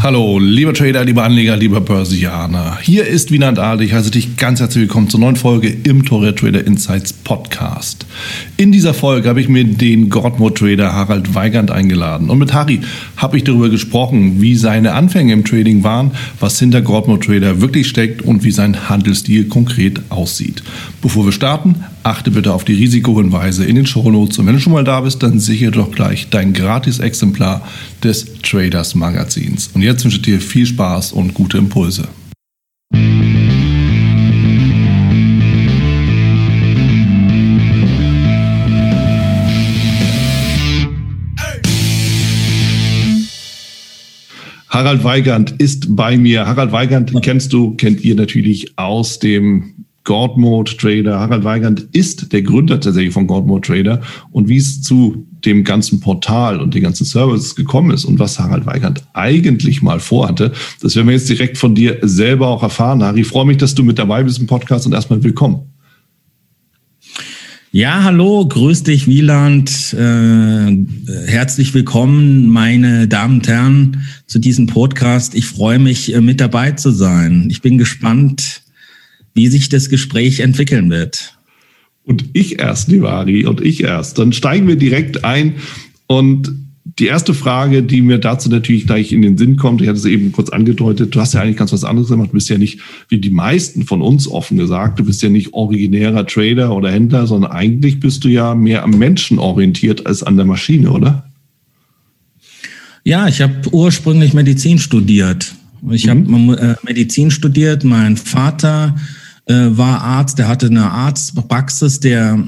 Hallo, lieber Trader, lieber Anleger, lieber Börsianer. Hier ist Wieland Adel. Ich heiße dich ganz herzlich willkommen zur neuen Folge im Torre Trader Insights Podcast. In dieser Folge habe ich mir den Godmode Trader Harald Weigand eingeladen. Und mit Harry habe ich darüber gesprochen, wie seine Anfänge im Trading waren, was hinter Godmode Trader wirklich steckt und wie sein Handelsstil konkret aussieht. Bevor wir starten, achte bitte auf die Risikohinweise in den Shownotes. Und wenn du schon mal da bist, dann sichere doch gleich dein Gratis-Exemplar des Traders Magazins. Und jetzt wünsche ich dir viel Spaß und gute Impulse. Harald Weigand ist bei mir. Harald Weigand kennst du, kennt ihr natürlich aus dem God Mode Trader. Harald Weigand ist der Gründer tatsächlich von God Mode Trader. Und wie es zu dem ganzen Portal und den ganzen Services gekommen ist und was Harald Weigand eigentlich mal vorhatte, das werden wir jetzt direkt von dir selber auch erfahren. Harry, ich freue mich, dass du mit dabei bist im Podcast und erstmal willkommen. Ja, hallo, grüß dich, Wieland. Äh, herzlich willkommen, meine Damen und Herren, zu diesem Podcast. Ich freue mich, äh, mit dabei zu sein. Ich bin gespannt, wie sich das Gespräch entwickeln wird. Und ich erst, lieber Ari, und ich erst. Dann steigen wir direkt ein. Und die erste Frage, die mir dazu natürlich gleich in den Sinn kommt, ich hatte es eben kurz angedeutet, du hast ja eigentlich ganz was anderes gemacht. Du bist ja nicht, wie die meisten von uns offen gesagt, du bist ja nicht originärer Trader oder Händler, sondern eigentlich bist du ja mehr am Menschen orientiert als an der Maschine, oder? Ja, ich habe ursprünglich Medizin studiert. Ich mhm. habe Medizin studiert. Mein Vater äh, war Arzt, der hatte eine Arztpraxis, der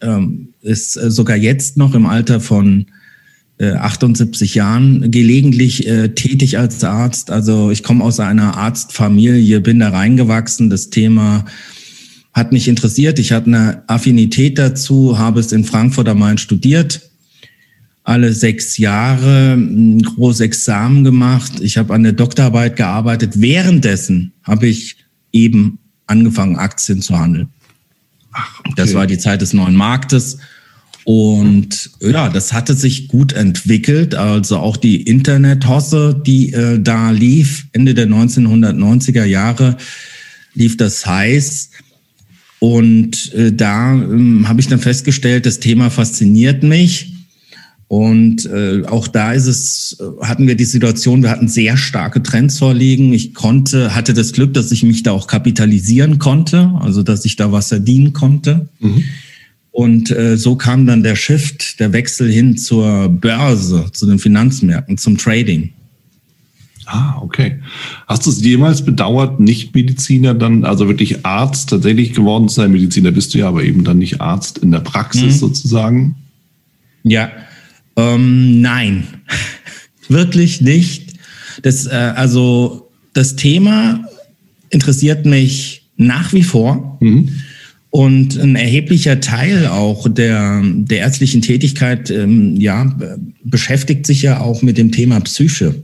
ähm, ist äh, sogar jetzt noch im Alter von äh, 78 Jahren gelegentlich äh, tätig als Arzt. Also ich komme aus einer Arztfamilie, bin da reingewachsen. Das Thema hat mich interessiert. Ich hatte eine Affinität dazu, habe es in Frankfurt am Main studiert. Alle sechs Jahre ein großes Examen gemacht. Ich habe an der Doktorarbeit gearbeitet. Währenddessen habe ich eben angefangen, Aktien zu handeln. Ach, okay. Das war die Zeit des neuen Marktes. Und ja, das hatte sich gut entwickelt. Also auch die Internethosse, die äh, da lief, Ende der 1990er Jahre, lief das heiß. Und äh, da äh, habe ich dann festgestellt, das Thema fasziniert mich. Und äh, auch da ist es, hatten wir die Situation, wir hatten sehr starke Trends vorliegen. Ich konnte, hatte das Glück, dass ich mich da auch kapitalisieren konnte, also dass ich da was verdienen konnte. Mhm. Und äh, so kam dann der Shift, der Wechsel hin zur Börse, zu den Finanzmärkten, zum Trading. Ah, okay. Hast du es jemals bedauert, nicht Mediziner dann, also wirklich Arzt tatsächlich geworden zu sein? Mediziner bist du ja, aber eben dann nicht Arzt in der Praxis mhm. sozusagen? Ja, ähm, nein, wirklich nicht. Das, äh, also das Thema interessiert mich nach wie vor. Mhm. Und ein erheblicher Teil auch der, der ärztlichen Tätigkeit ähm, ja, beschäftigt sich ja auch mit dem Thema Psyche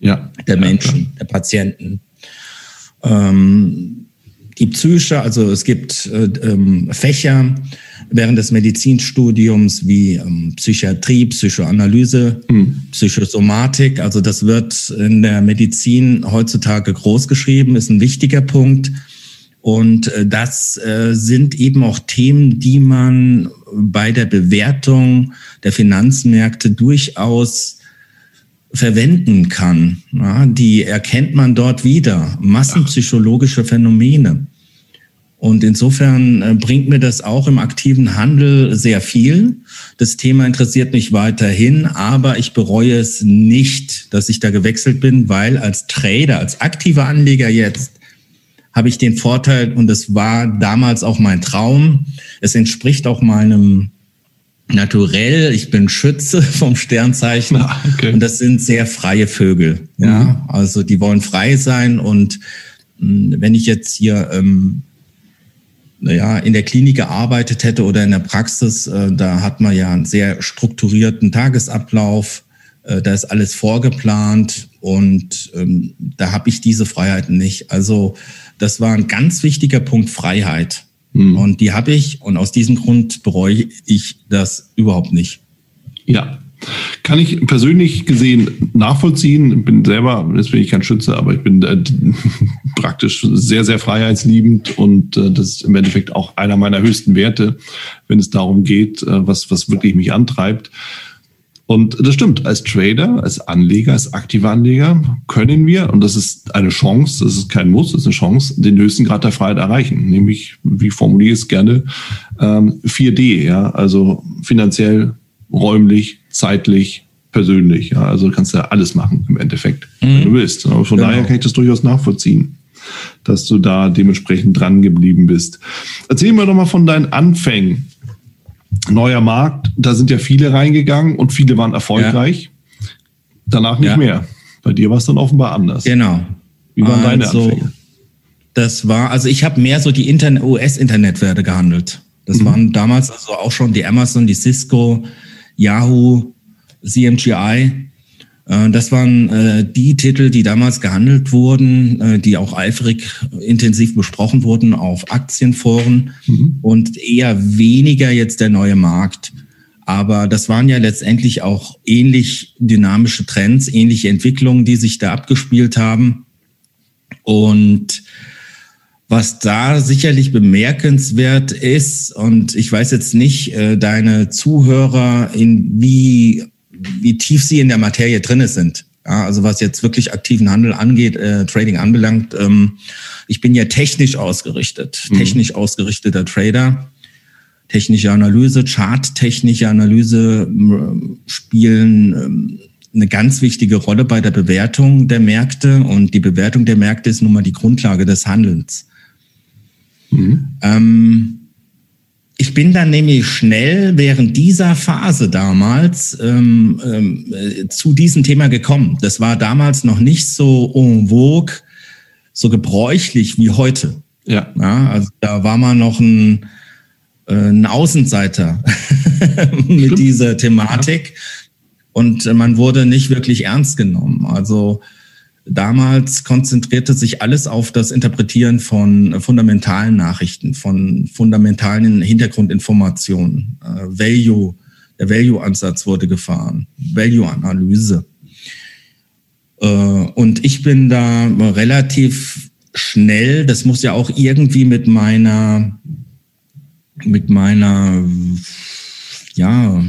ja. der Menschen, ja, der Patienten. Ähm, die Psyche, also es gibt äh, ähm, Fächer, während des Medizinstudiums wie ähm, Psychiatrie, Psychoanalyse, mhm. Psychosomatik. Also das wird in der Medizin heutzutage groß geschrieben, ist ein wichtiger Punkt. Und äh, das äh, sind eben auch Themen, die man bei der Bewertung der Finanzmärkte durchaus verwenden kann. Ja, die erkennt man dort wieder. Massenpsychologische Phänomene. Und insofern äh, bringt mir das auch im aktiven Handel sehr viel. Das Thema interessiert mich weiterhin, aber ich bereue es nicht, dass ich da gewechselt bin, weil als Trader, als aktiver Anleger jetzt, habe ich den Vorteil, und das war damals auch mein Traum, es entspricht auch meinem Naturell, ich bin Schütze vom Sternzeichen ah, okay. und das sind sehr freie Vögel. Ja, mhm. also die wollen frei sein und hm, wenn ich jetzt hier ähm, ja, in der Klinik gearbeitet hätte oder in der Praxis, äh, da hat man ja einen sehr strukturierten Tagesablauf, äh, da ist alles vorgeplant und ähm, da habe ich diese Freiheiten nicht. Also das war ein ganz wichtiger Punkt Freiheit. Mhm. Und die habe ich und aus diesem Grund bereue ich das überhaupt nicht. Ja, kann ich persönlich gesehen nachvollziehen. Bin selber, jetzt bin ich kein Schütze, aber ich bin äh, praktisch sehr, sehr freiheitsliebend und äh, das ist im Endeffekt auch einer meiner höchsten Werte, wenn es darum geht, äh, was, was wirklich mich antreibt. Und das stimmt, als Trader, als Anleger, als aktiver Anleger können wir, und das ist eine Chance, das ist kein Muss, das ist eine Chance, den höchsten Grad der Freiheit erreichen. Nämlich, wie formuliere ich es gerne, ähm, 4D, ja, also finanziell, räumlich, zeitlich, persönlich. Ja, also kannst du ja alles machen im Endeffekt, mhm. wenn du willst. Aber von genau. daher kann ich das durchaus nachvollziehen, dass du da dementsprechend dran geblieben bist. Erzähl mir doch mal von deinen Anfängen. Neuer Markt, da sind ja viele reingegangen und viele waren erfolgreich. Ja. Danach nicht ja. mehr. Bei dir war es dann offenbar anders. Genau. Wie waren also, deine Anfänge? Das war, also ich habe mehr so die US-Internetwerte gehandelt. Das mhm. waren damals also auch schon die Amazon, die Cisco, Yahoo, CMGI. Äh, das waren äh, die Titel, die damals gehandelt wurden, äh, die auch eifrig intensiv besprochen wurden auf Aktienforen mhm. und eher weniger jetzt der neue Markt. Aber das waren ja letztendlich auch ähnlich dynamische Trends, ähnliche Entwicklungen, die sich da abgespielt haben. Und was da sicherlich bemerkenswert ist, und ich weiß jetzt nicht, äh, deine Zuhörer, in wie, wie tief sie in der Materie drinne sind. Ja, also was jetzt wirklich aktiven Handel angeht, äh, Trading anbelangt, ähm, ich bin ja technisch ausgerichtet, mhm. technisch ausgerichteter Trader. Technische Analyse, charttechnische Analyse äh, spielen ähm, eine ganz wichtige Rolle bei der Bewertung der Märkte und die Bewertung der Märkte ist nun mal die Grundlage des Handelns. Mhm. Ähm, ich bin dann nämlich schnell während dieser Phase damals ähm, ähm, äh, zu diesem Thema gekommen. Das war damals noch nicht so en vogue, so gebräuchlich wie heute. Ja. ja also da war man noch ein, äh, ein Außenseiter mit dieser Thematik. Ja. Und man wurde nicht wirklich ernst genommen. Also Damals konzentrierte sich alles auf das Interpretieren von fundamentalen Nachrichten, von fundamentalen Hintergrundinformationen. Äh, Value, der Value-Ansatz wurde gefahren, Value-Analyse. Äh, und ich bin da relativ schnell, das muss ja auch irgendwie mit meiner, mit meiner, ja,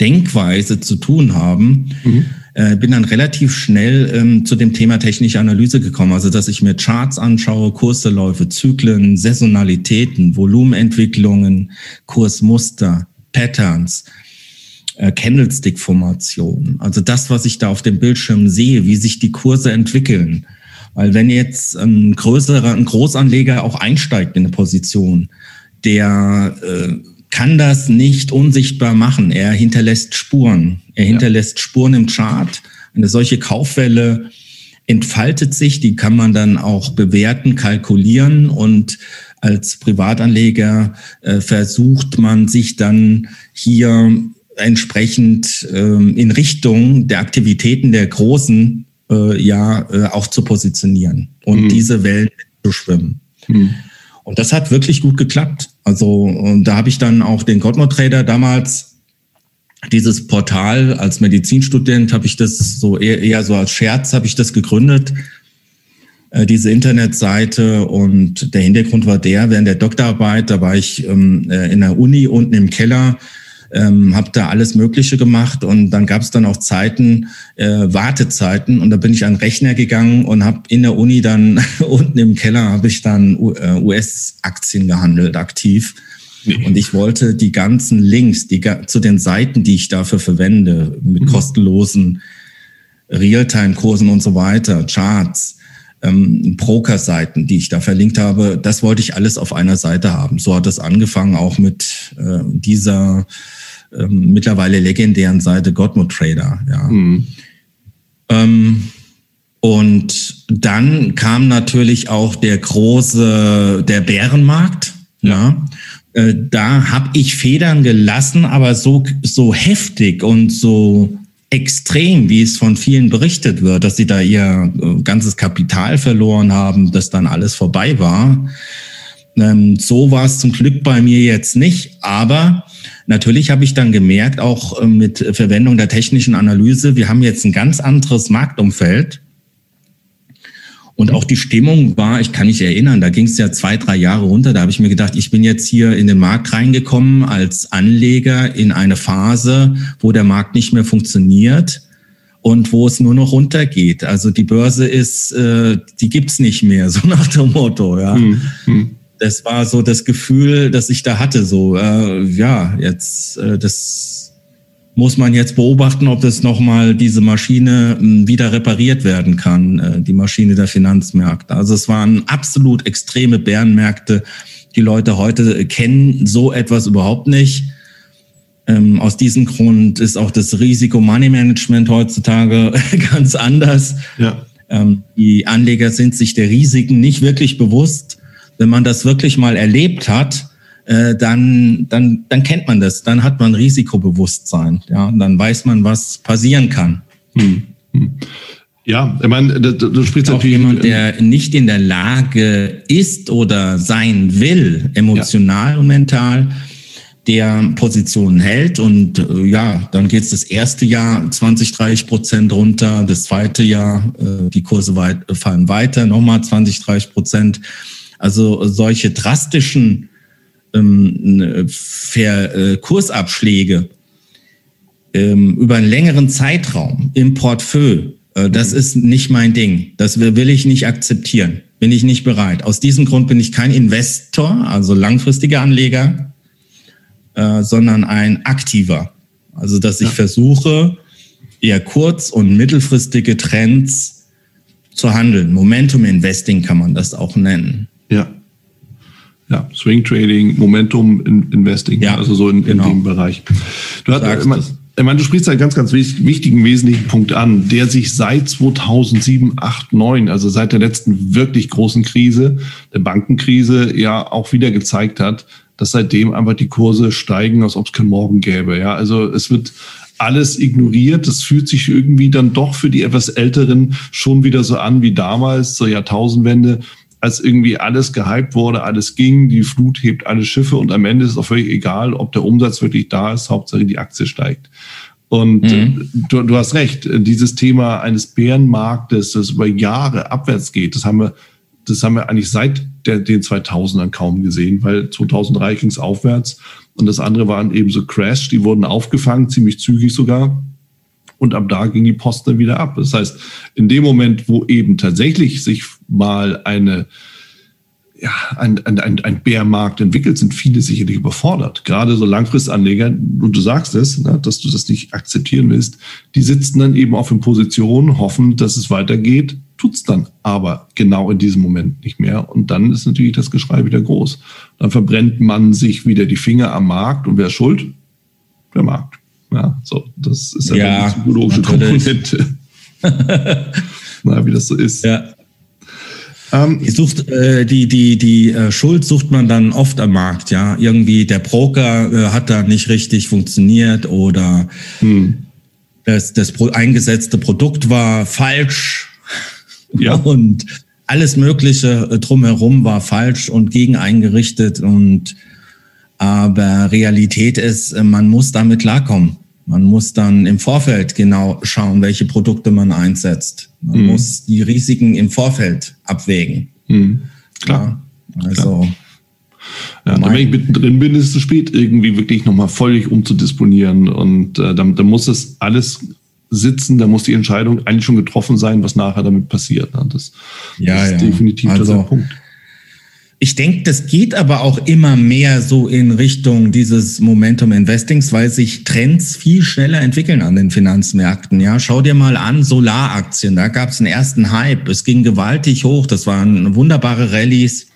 Denkweise zu tun haben. Mhm äh, bin dann relativ schnell ähm, zu dem Thema technische Analyse gekommen. Also, dass ich mir Charts anschaue, Kursverläufe, Zyklen, Saisonalitäten, Volumenentwicklungen, Kursmuster, Patterns, äh, Candlestick-Formationen. Also das, was ich da auf dem Bildschirm sehe, wie sich die Kurse entwickeln. Weil wenn jetzt ein größerer, ein Großanleger auch einsteigt in eine Position, der äh, kann das nicht unsichtbar machen. Er hinterlässt Spuren. Er hinterlässt ja. Spuren im Chart. Eine solche Kaufwelle entfaltet sich, die kann man dann auch bewerten, kalkulieren und als Privatanleger äh, versucht man sich dann hier entsprechend ähm, in Richtung der Aktivitäten der Großen äh, ja äh, auch zu positionieren und mhm. diese Wellen zu schwimmen. Mhm. Und das hat wirklich gut geklappt. Also da habe ich dann auch den Godmode Trader damals dieses Portal als Medizinstudent habe ich das so eher, eher so als Scherz habe ich das gegründet, äh, diese Internetseite. Und der Hintergrund war der, während der Doktorarbeit, da war ich ähm, äh, in der Uni unten im Keller ähm, habe da alles Mögliche gemacht und dann gab es dann auch Zeiten, äh, Wartezeiten und da bin ich an den Rechner gegangen und habe in der Uni dann unten im Keller habe ich dann US-Aktien äh, gehandelt, aktiv. Und ich wollte die ganzen Links die, zu den Seiten, die ich dafür verwende, mit mhm. kostenlosen Realtime-Kursen und so weiter, Charts, ähm, Broker-Seiten, die ich da verlinkt habe, das wollte ich alles auf einer Seite haben. So hat es angefangen, auch mit äh, dieser ähm, mittlerweile legendären Seite Godmode Trader. Ja. Mhm. Ähm, und dann kam natürlich auch der große, der Bärenmarkt. Ja. Äh, da habe ich Federn gelassen, aber so, so heftig und so extrem, wie es von vielen berichtet wird, dass sie da ihr äh, ganzes Kapital verloren haben, dass dann alles vorbei war. Ähm, so war es zum Glück bei mir jetzt nicht, aber natürlich habe ich dann gemerkt, auch äh, mit Verwendung der technischen Analyse, wir haben jetzt ein ganz anderes Marktumfeld. Und auch die Stimmung war, ich kann mich erinnern, da ging es ja zwei, drei Jahre runter. Da habe ich mir gedacht, ich bin jetzt hier in den Markt reingekommen als Anleger in eine Phase, wo der Markt nicht mehr funktioniert und wo es nur noch runtergeht. Also die Börse ist, äh, die gibt's nicht mehr, so nach dem Motto. Ja. Hm, hm. Das war so das Gefühl, das ich da hatte. So, äh, ja, jetzt äh, das muss man jetzt beobachten, ob das nochmal diese Maschine hm, wieder repariert werden kann, äh, die Maschine der Finanzmärkte. Also es waren absolut extreme Bärenmärkte. Die Leute heute kennen so etwas überhaupt nicht. Ähm, aus diesem Grund ist auch das Risiko-Money-Management heutzutage ganz anders. Ja. Ähm, die Anleger sind sich der Risiken nicht wirklich bewusst. Wenn man das wirklich mal erlebt hat, äh, dann, dann, dann kennt man das, dann hat man Risikobewusstsein, ja, und dann weiß man, was passieren kann. Hm. Hm. Ja, ich meine, du, du sprichst auch natürlich jemand, der nicht in der Lage ist oder sein will, emotional ja. und mental, der Positionen hält und äh, ja, dann geht es das erste Jahr 20, 30 Prozent runter, das zweite Jahr äh, die Kurse weit, fallen weiter, nochmal 20, 30 Prozent. Also solche drastischen ähm, Ver, äh, Kursabschläge ähm, über einen längeren Zeitraum im Portfolio, äh, das mhm. ist nicht mein Ding. Das will ich nicht akzeptieren. Bin ich nicht bereit. Aus diesem Grund bin ich kein Investor, also langfristiger Anleger, äh, sondern ein aktiver. Also, dass ich ja. versuche, eher kurz- und mittelfristige Trends zu handeln. Momentum Investing kann man das auch nennen. Ja ja, Swing Trading, Momentum Investing, ja, also so in, genau. in dem Bereich. Du, hast, ich meine, ich meine, du sprichst einen ganz, ganz wichtigen, wesentlichen Punkt an, der sich seit 2007, 8, 9, also seit der letzten wirklich großen Krise, der Bankenkrise, ja auch wieder gezeigt hat, dass seitdem einfach die Kurse steigen, als ob es kein Morgen gäbe. Ja, also es wird alles ignoriert. Das fühlt sich irgendwie dann doch für die etwas Älteren schon wieder so an wie damals, zur Jahrtausendwende als irgendwie alles gehypt wurde, alles ging, die Flut hebt alle Schiffe und am Ende ist es auch völlig egal, ob der Umsatz wirklich da ist, Hauptsache die Aktie steigt. Und mhm. du, du, hast recht, dieses Thema eines Bärenmarktes, das über Jahre abwärts geht, das haben wir, das haben wir eigentlich seit der, den 2000ern kaum gesehen, weil 2003 ging es aufwärts und das andere waren eben so Crash, die wurden aufgefangen, ziemlich zügig sogar und ab da ging die Post dann wieder ab. Das heißt, in dem Moment, wo eben tatsächlich sich mal eine ja, ein, ein, ein, ein Bärmarkt entwickelt, sind viele sicherlich überfordert. Gerade so Langfristanleger, und du sagst es, ne, dass du das nicht akzeptieren willst, die sitzen dann eben auf in Position, hoffen, dass es weitergeht, tut's dann aber genau in diesem Moment nicht mehr. Und dann ist natürlich das Geschrei wieder groß. Dann verbrennt man sich wieder die Finger am Markt und wer ist schuld? Der Markt. Ja, so, das ist ja, eine psychologische Komponente. Na, wie das so ist. Ja. Ähm, die, sucht, äh, die, die, die äh, Schuld sucht man dann oft am Markt, ja. Irgendwie der Broker äh, hat da nicht richtig funktioniert oder hm. das, das eingesetzte Produkt war falsch. Ja. Und alles Mögliche äh, drumherum war falsch und gegen eingerichtet und aber Realität ist, äh, man muss damit klarkommen. Man muss dann im Vorfeld genau schauen, welche Produkte man einsetzt. Man mhm. muss die Risiken im Vorfeld abwägen. Mhm. Klar. Ja, also. Ja, wenn ich mittendrin bin, ist es zu spät, irgendwie wirklich nochmal völlig umzudisponieren. Und äh, dann, dann muss das alles sitzen, da muss die Entscheidung eigentlich schon getroffen sein, was nachher damit passiert. Das, ja, das ist ja. definitiv also, der Punkt. Ich denke, das geht aber auch immer mehr so in Richtung dieses Momentum Investings, weil sich Trends viel schneller entwickeln an den Finanzmärkten. Ja, schau dir mal an, Solaraktien. Da gab es einen ersten Hype. Es ging gewaltig hoch. Das waren wunderbare Rallyes.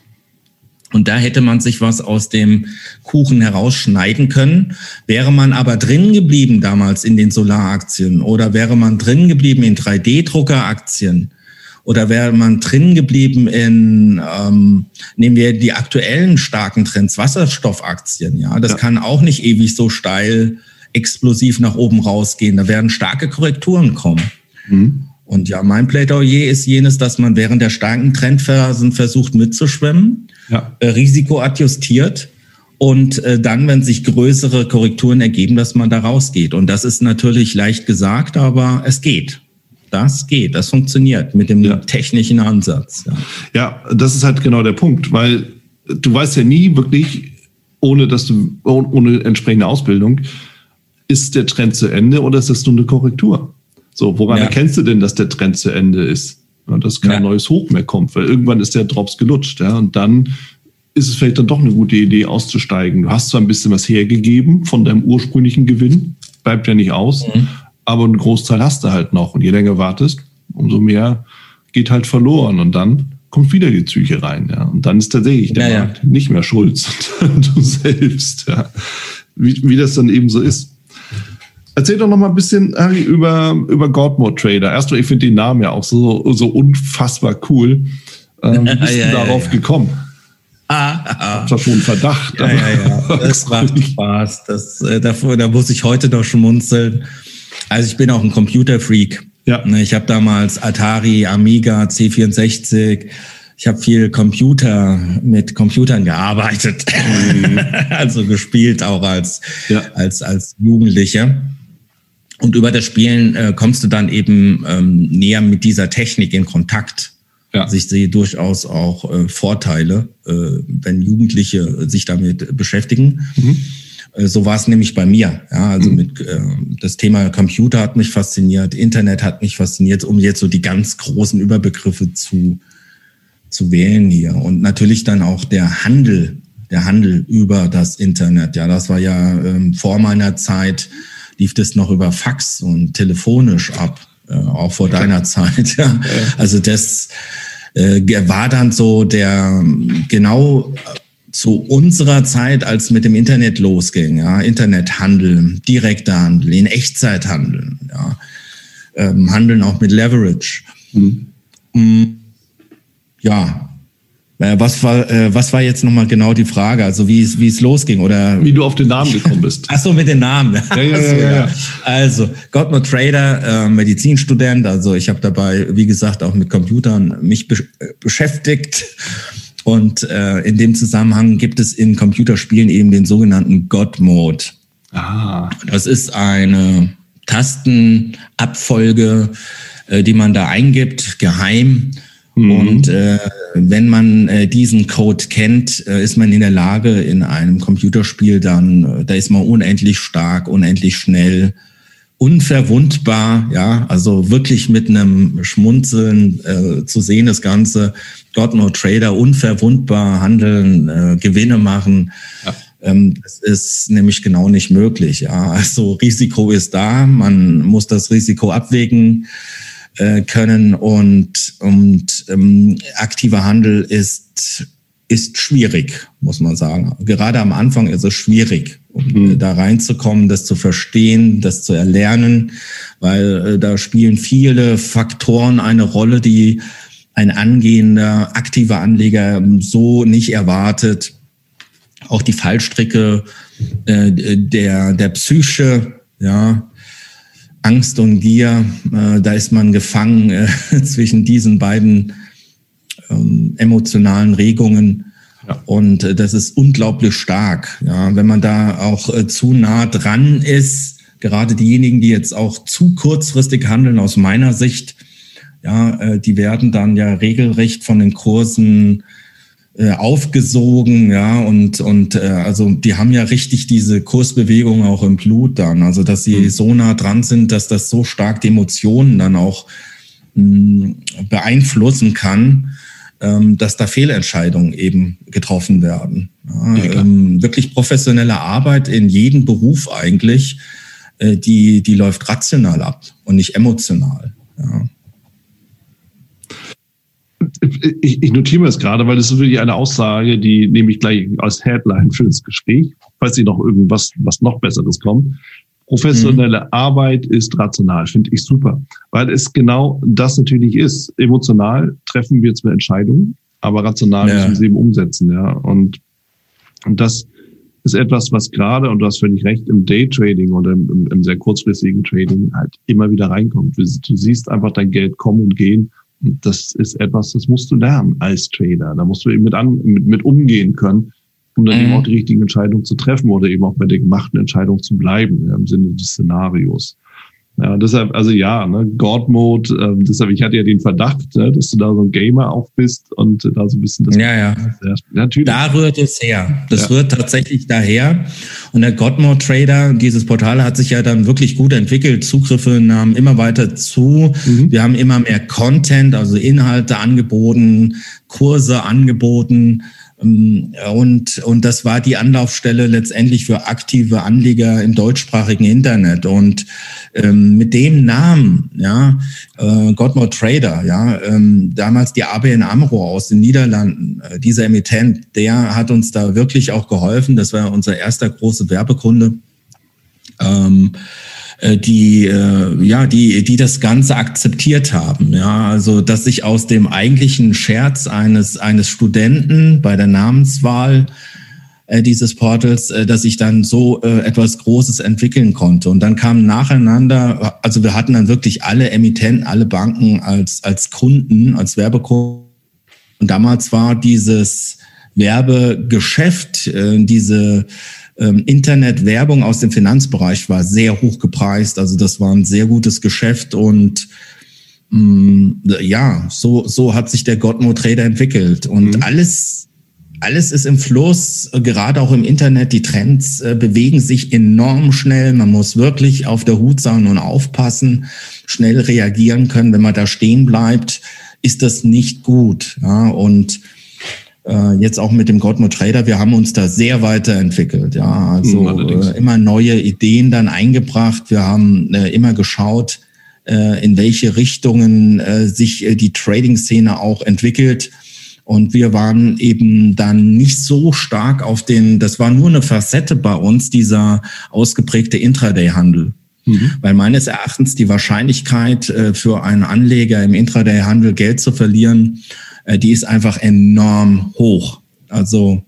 Und da hätte man sich was aus dem Kuchen herausschneiden können. Wäre man aber drin geblieben damals in den Solaraktien oder wäre man drin geblieben in 3D-Druckeraktien Oder wäre man drin geblieben in, ähm, nehmen wir die aktuellen starken Trends, Wasserstoffaktien, ja, das ja. kann auch nicht ewig so steil explosiv nach oben rausgehen. Da werden starke Korrekturen kommen. Mhm. Und ja, mein Plädoyer ist jenes, dass man während der starken Trendphasen versucht mitzuschwimmen, ja. äh, Risiko adjustiert und äh, dann, wenn sich größere Korrekturen ergeben, dass man da rausgeht. Und das ist natürlich leicht gesagt, aber es geht. Das geht, das funktioniert mit dem ja. technischen Ansatz. Ja. ja, das ist halt genau der Punkt, weil du weißt ja nie wirklich, ohne dass du ohne entsprechende Ausbildung, ist der Trend zu Ende oder ist das nur eine Korrektur? So, woran ja. erkennst du denn, dass der Trend zu Ende ist? Ja, dass kein ja. neues Hoch mehr kommt, weil irgendwann ist der Drops gelutscht, ja, und dann ist es vielleicht dann doch eine gute Idee, auszusteigen. Du hast zwar ein bisschen was hergegeben von deinem ursprünglichen Gewinn, bleibt ja nicht aus, mhm. Aber einen Großteil hast du halt noch. Und je länger wartest, umso mehr geht halt verloren. Und dann kommt wieder die Psyche rein. Ja. Und dann ist tatsächlich der ja, Markt ja. nicht mehr schuld, sondern du selbst. Ja. Wie, wie das dann eben so ist. Erzähl doch noch mal ein bisschen, Harry, über, über Godmode Trader. Erstmal, ich finde den Namen ja auch so, so unfassbar cool. Ähm, wie bist du darauf gekommen? Ah, ah. Ich zwar schon Verdacht. Ja, ja, ja. Das macht Spaß. Das, äh, davor, da muss ich heute noch schmunzeln. Also ich bin auch ein Computerfreak. Ja. Ne, ich habe damals Atari, Amiga, C64. Ich habe viel Computer mit Computern gearbeitet, mhm. also gespielt auch als ja. als als Jugendlicher. Und über das Spielen äh, kommst du dann eben ähm, näher mit dieser Technik in Kontakt. Ja. Also ich sehe durchaus auch äh, Vorteile, äh, wenn Jugendliche sich damit beschäftigen. Mhm. Äh, so war es nämlich bei mir. Ja, also mhm. mit äh, das Thema Computer hat mich fasziniert, Internet hat mich fasziniert, um jetzt so die ganz großen Überbegriffe zu zu wählen hier. Und natürlich dann auch der Handel, der Handel über das Internet. Ja, das war ja ähm, vor meiner Zeit lief das noch über Fax und telefonisch ab, äh, auch vor deiner Zeit. Ja. Also das äh, war dann so der genau zu unserer Zeit, als mit dem Internet losging, ja, Internethandel, direkter Handel, in Echtzeithandel, ja, ähm, Handeln auch mit Leverage. Mhm. Mm, ja, äh, was war, äh, was war jetzt nochmal genau die Frage? Also wie es, wie es losging oder? Wie du auf den Namen gekommen bist. Ach so, mit den Namen. Ja, ja, ja, ja, ja. Also, Gottmut Trader, äh, Medizinstudent. Also ich habe dabei, wie gesagt, auch mit Computern mich be äh, beschäftigt. Und äh, in dem Zusammenhang gibt es in Computerspielen eben den sogenannten God Mode. Ah. Das ist eine Tastenabfolge, äh, die man da eingibt, geheim Mhm. Und äh, wenn man äh, diesen Code kennt, äh, ist man in der Lage, in einem Computerspiel dann, äh, da ist man unendlich stark, unendlich schnell, unverwundbar, ja, also wirklich mit einem Schmunzeln äh, zu sehen, das Ganze, God No Trader, unverwundbar handeln, äh, Gewinne machen. Ja. Ähm, das ist nämlich genau nicht möglich. Ja, also Risiko ist da, man muss das Risiko abwägen äh, können und, und ähm, aktiver Handel ist, ist schwierig, muss man sagen. Gerade am Anfang ist es schwierig, um mhm. da reinzukommen, das zu verstehen, das zu erlernen, weil äh, da spielen viele Faktoren eine Rolle, die ein angehender, aktiver Anleger so nicht erwartet. Auch die Fallstricke äh, der, der Psyche, ja, Angst und Gier, äh, da ist man gefangen äh, zwischen diesen beiden ähm, emotionalen Regungen. Ja. Und äh, das ist unglaublich stark. Ja, wenn man da auch äh, zu nah dran ist, gerade diejenigen, die jetzt auch zu kurzfristig handeln, aus meiner Sicht, ja, äh, die werden dann ja regelrecht von den Kursen äh, aufgesogen, ja, und, und äh, also die haben ja richtig diese Kursbewegung auch im Blut dann, also dass sie mhm. so nah dran sind, dass das so stark die Emotionen dann auch mh, hm, beeinflussen kann, ähm, dass da Fehlentscheidungen eben getroffen werden. Ja, ja, ähm, wirklich professionelle Arbeit in jedem Beruf eigentlich, äh, die, die läuft rational ab und nicht emotional. Ja ich, ich notiere mir das gerade, weil das ist wirklich eine Aussage, die nehme ich gleich als Headline für das Gespräch, falls Sie noch irgendwas, was noch Besseres kommt. Professionelle mhm. Arbeit ist rational, finde ich super, weil es genau das natürlich ist. Emotional treffen wir zwar Entscheidungen, aber rational ja. müssen wir sie eben umsetzen, ja. Und, und das ist etwas, was gerade, und du hast völlig recht, im Daytrading oder im, im, im sehr kurzfristigen Trading halt immer wieder reinkommt. Du siehst einfach dein Geld kommen und gehen. Und das ist etwas, das musst du lernen als Trader. Da musst du eben mit, an, mit, mit umgehen können um dann mhm. eben auch die richtigen Entscheidungen zu treffen oder eben auch bei der gemachten Entscheidung zu bleiben, ja, im Sinne des Szenarios. Ja, deshalb, also ja, ne, God Mode, äh, deshalb, ich hatte ja den Verdacht, ne, dass du da so ein Gamer auch bist und äh, da so ein bisschen das. Ja, ja. Natürlich. Da rührt es her. Das ja. rührt tatsächlich daher. Und der God Mode Trader, dieses Portal hat sich ja dann wirklich gut entwickelt. Zugriffe nahmen immer weiter zu. Mhm. Wir haben immer mehr Content, also Inhalte angeboten, Kurse angeboten. Ähm, und, und das war die Anlaufstelle letztendlich für aktive Anleger im deutschsprachigen Internet. Und ähm, mit dem Namen, ja, äh, Godmore Trader, ja, ähm, damals die ABN AMRO aus den Niederlanden, äh, dieser Emittent, der hat uns da wirklich auch geholfen. Das war unser erster große Werbekunde. Ähm, äh, die äh, ja die die das Ganze akzeptiert haben ja also dass sich aus dem eigentlichen Scherz eines eines Studenten bei der Namenswahl äh, dieses Portals, äh, dass ich dann so äh, etwas Großes entwickeln konnte. Und dann kamen nacheinander, also wir hatten dann wirklich alle Emittenten, alle Banken als, als Kunden, als Werbekunden. Und damals war dieses Werbegeschäft, äh, diese ähm, Internetwerbung aus dem Finanzbereich war sehr hoch gepreist. Also das war ein sehr gutes Geschäft und mh, mm, ja, so, so hat sich der Godmo Trader entwickelt. Und mhm. alles alles ist im Fluss, gerade auch im Internet. Die Trends äh, bewegen sich enorm schnell. Man muss wirklich auf der Hut sein und aufpassen, schnell reagieren können. Wenn man da stehen bleibt, ist das nicht gut. Ja, und äh, jetzt auch mit dem Godmo Trader, wir haben uns da sehr weiterentwickelt. Ja, also äh, immer neue Ideen dann eingebracht. Wir haben äh, immer geschaut, äh, in welche Richtungen äh, sich äh, die Trading-Szene auch entwickelt und wir waren eben dann nicht so stark auf den, das war nur eine Facette bei uns, dieser ausgeprägte Intraday-Handel. Mhm. Weil meines Erachtens die Wahrscheinlichkeit für einen Anleger im Intraday-Handel Geld zu verlieren, äh, die ist einfach enorm hoch. Also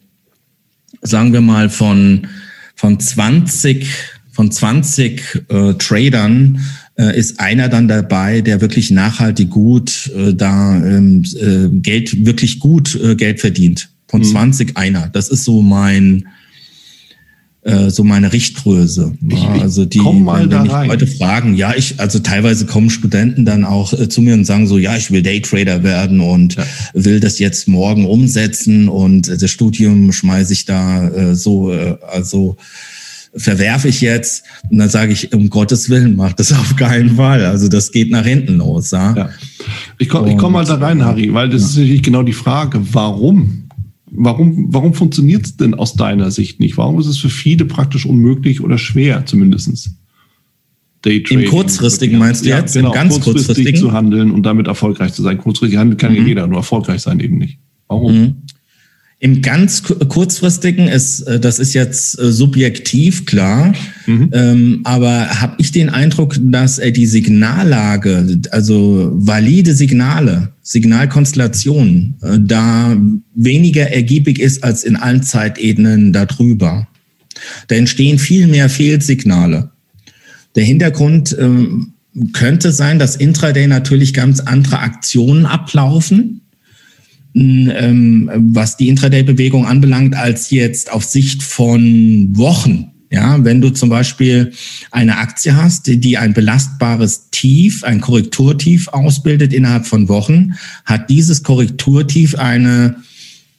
sagen wir mal von, von 20, von 20 äh, Tradern äh, ist einer dann dabei, der wirklich nachhaltig gut äh, da ähm, äh, Geld, wirklich gut äh, Geld verdient. Von mhm. 20 einer. Das ist so mein, äh, so meine Richtgröße. Ja, also die, komm mal wenn, wenn da. Leute fragen, ja, ich, also teilweise kommen Studenten dann auch äh, zu mir und sagen so, ja, ich will Daytrader werden und ja. will das jetzt morgen umsetzen und das Studium schmeiße ich da äh, so, äh, also verwerfe ich jetzt? Und dann sage ich, um Gottes Willen, mach das auf keinen Fall. Also das geht nach hinten los. Ja? ja. Ich komme komm mal da rein, Harry, weil das ja. ist natürlich genau die Frage, warum? Warum, warum funktioniert es denn aus deiner Sicht nicht? Warum ist es für viele praktisch unmöglich oder schwer zumindestens? Daytrading. Im kurzfristigen meinst du jetzt? genau, Im ganz kurzfristig kurzfristigen? zu handeln und damit erfolgreich zu sein. Kurzfristig handeln kann mhm. ja jeder, nur erfolgreich sein eben nicht. Warum? Mhm. Im ganz kurzfristigen ist, äh, das ist jetzt äh, subjektiv klar, mhm. ähm, aber habe ich den Eindruck, dass die Signallage, also valide Signale, Signalkonstellationen, äh, da weniger ergiebig ist als in allen Zeitebenen darüber. Da entstehen viel mehr Fehlsignale. Der Hintergrund ähm, könnte sein, dass Intraday natürlich ganz andere Aktionen ablaufen ähm, was die Intraday-Bewegung anbelangt, als jetzt auf Sicht von Wochen. Ja, wenn du zum Beispiel eine Aktie hast, die ein belastbares Tief, ein Korrekturtief ausbildet innerhalb von Wochen, hat dieses Korrekturtief eine,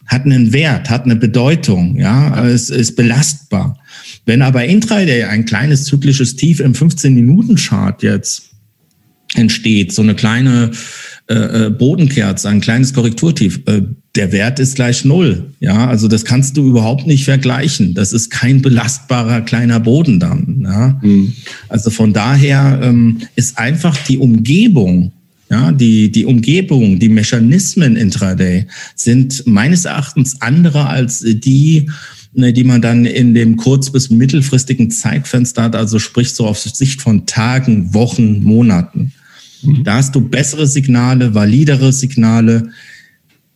hat einen Wert, hat eine Bedeutung, ja, es ist belastbar. Wenn aber Intraday ein kleines zyklisches Tief im 15-Minuten-Chart jetzt entsteht, so eine kleine äh, äh, Bodenkerze, ein kleines Korrekturtief, äh, der Wert ist gleich null. Ja, also das kannst du überhaupt nicht vergleichen. Das ist kein belastbarer kleiner Boden dann. Ja? Mhm. Also von daher ähm, ist einfach die Umgebung, ja, die, die Umgebung, die Mechanismen intraday sind meines Erachtens andere als die, ne, die man dann in dem kurz- bis mittelfristigen Zeitfenster hat, also sprich so auf Sicht von Tagen, Wochen, Monaten. Mhm. Da hast du bessere Signale, validere Signale.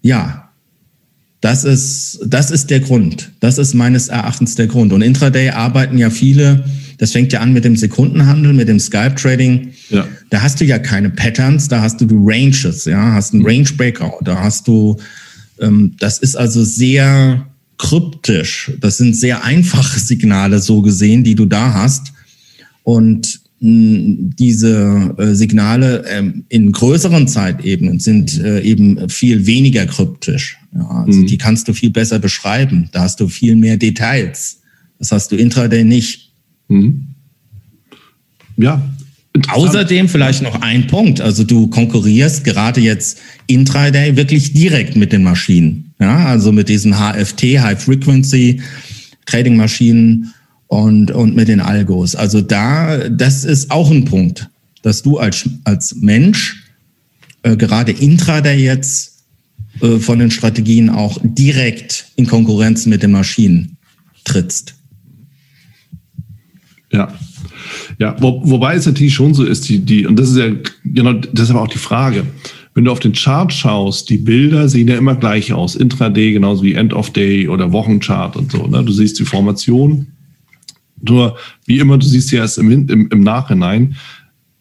Ja, das ist, das ist der Grund. Das ist meines Erachtens der Grund. Und Intraday arbeiten ja viele, das fängt ja an mit dem Sekundenhandel, mit dem Skype Trading. Ja. Da hast du ja keine Patterns, da hast du die Ranges, ja, hast einen mhm. Range Breakout, da hast du, ähm, das ist also sehr kryptisch. Das sind sehr einfache Signale so gesehen, die du da hast. Und diese äh, Signale ähm, in größeren Zeitebenen sind äh, eben viel weniger kryptisch. Ja, also mhm. die kannst du viel besser beschreiben. Da hast du viel mehr Details. Das hast du intraday nicht. Mhm. Ja. Außerdem vielleicht noch ein Punkt. Also du konkurrierst gerade jetzt intraday wirklich direkt mit den Maschinen. Ja, also mit diesen HFT, High Frequency Trading Maschinen und, und mit den Algos. Also da, das ist auch ein Punkt, dass du als, als Mensch äh, gerade intraday jetzt äh, von den Strategien auch direkt in Konkurrenz mit den Maschinen trittst. Ja. Ja, wo, wobei es natürlich schon so ist, die, die, und das ist ja, genau, das ist aber auch die Frage. Wenn du auf den Chart schaust, die Bilder sehen ja immer gleich aus. Intraday genauso wie End of Day oder Wochenchart und so. Ne? Du siehst die Formation nur, wie immer, du siehst ja erst im, im, im Nachhinein.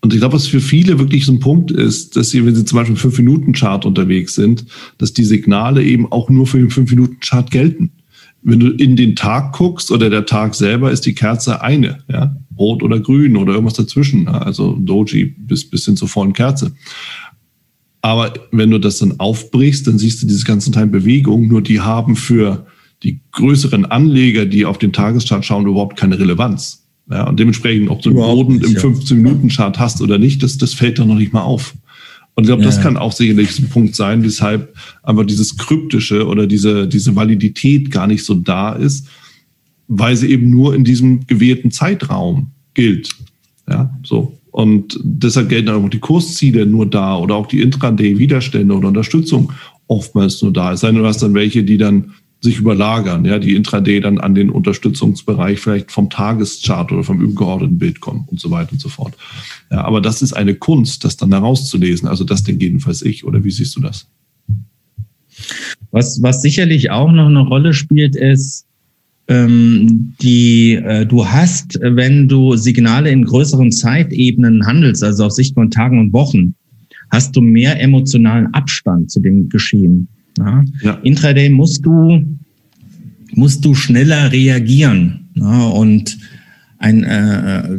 Und ich glaube, was für viele wirklich so ein Punkt ist, dass sie, wenn sie zum Beispiel im 5-Minuten-Chart unterwegs sind, dass die Signale eben auch nur für den 5-Minuten-Chart gelten. Wenn du in den Tag guckst oder der Tag selber ist die Kerze eine, ja, rot oder grün oder irgendwas dazwischen, also Doji bis, bis hin zur vollen Kerze. Aber wenn du das dann aufbrichst, dann siehst du diese ganzen Teil Bewegung, nur die haben für die größeren Anleger, die auf den Tageschart schauen, überhaupt keine Relevanz. Ja, und dementsprechend, ob du einen Boden im 15-Minuten-Chart hast oder nicht, das, das fällt doch noch nicht mal auf. Und ich glaube, ja, das kann auch sicherlich ein Punkt sein, weshalb einfach dieses Kryptische oder diese, diese Validität gar nicht so da ist, weil sie eben nur in diesem gewählten Zeitraum gilt. Ja, so. Und deshalb gelten auch die Kursziele nur da oder auch die Intraday-Widerstände oder Unterstützung oftmals nur da. Es sei denn, du hast dann welche, die dann sich überlagern, ja, die Intraday dann an den Unterstützungsbereich vielleicht vom Tageschart oder vom übergeordneten Bild kommen und so weiter und so fort. Ja, aber das ist eine Kunst, das dann herauszulesen. Also das denke jedenfalls ich. Oder wie siehst du das? Was, was sicherlich auch noch eine Rolle spielt, ist, ähm, die äh, du hast, wenn du Signale in größeren Zeitebenen handelst, also auf Sicht von Tagen und Wochen, hast du mehr emotionalen Abstand zu dem Geschehen. Ja? Ja. Intraday musst du, musst du schneller reagieren. Ja? Und ein, äh,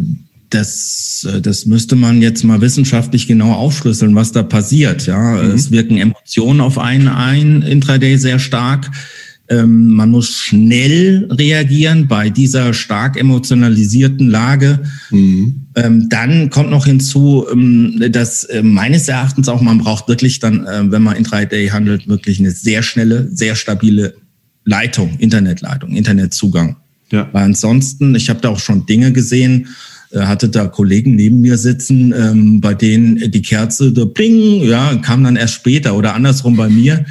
das, das müsste man jetzt mal wissenschaftlich genau aufschlüsseln, was da passiert. Ja, mhm. es wirken Emotionen auf einen ein, Intraday sehr stark. Ähm, man muss schnell reagieren bei dieser stark emotionalisierten Lage. Mhm. Ähm, dann kommt noch hinzu, ähm, dass äh, meines Erachtens auch man braucht wirklich dann, äh, wenn man in 3D handelt, wirklich eine sehr schnelle, sehr stabile Leitung, Internetleitung, Internetzugang. Ja. Weil ansonsten, ich habe da auch schon Dinge gesehen, äh, hatte da Kollegen neben mir sitzen, ähm, bei denen die Kerze, der Pling, ja, kam dann erst später oder andersrum bei mir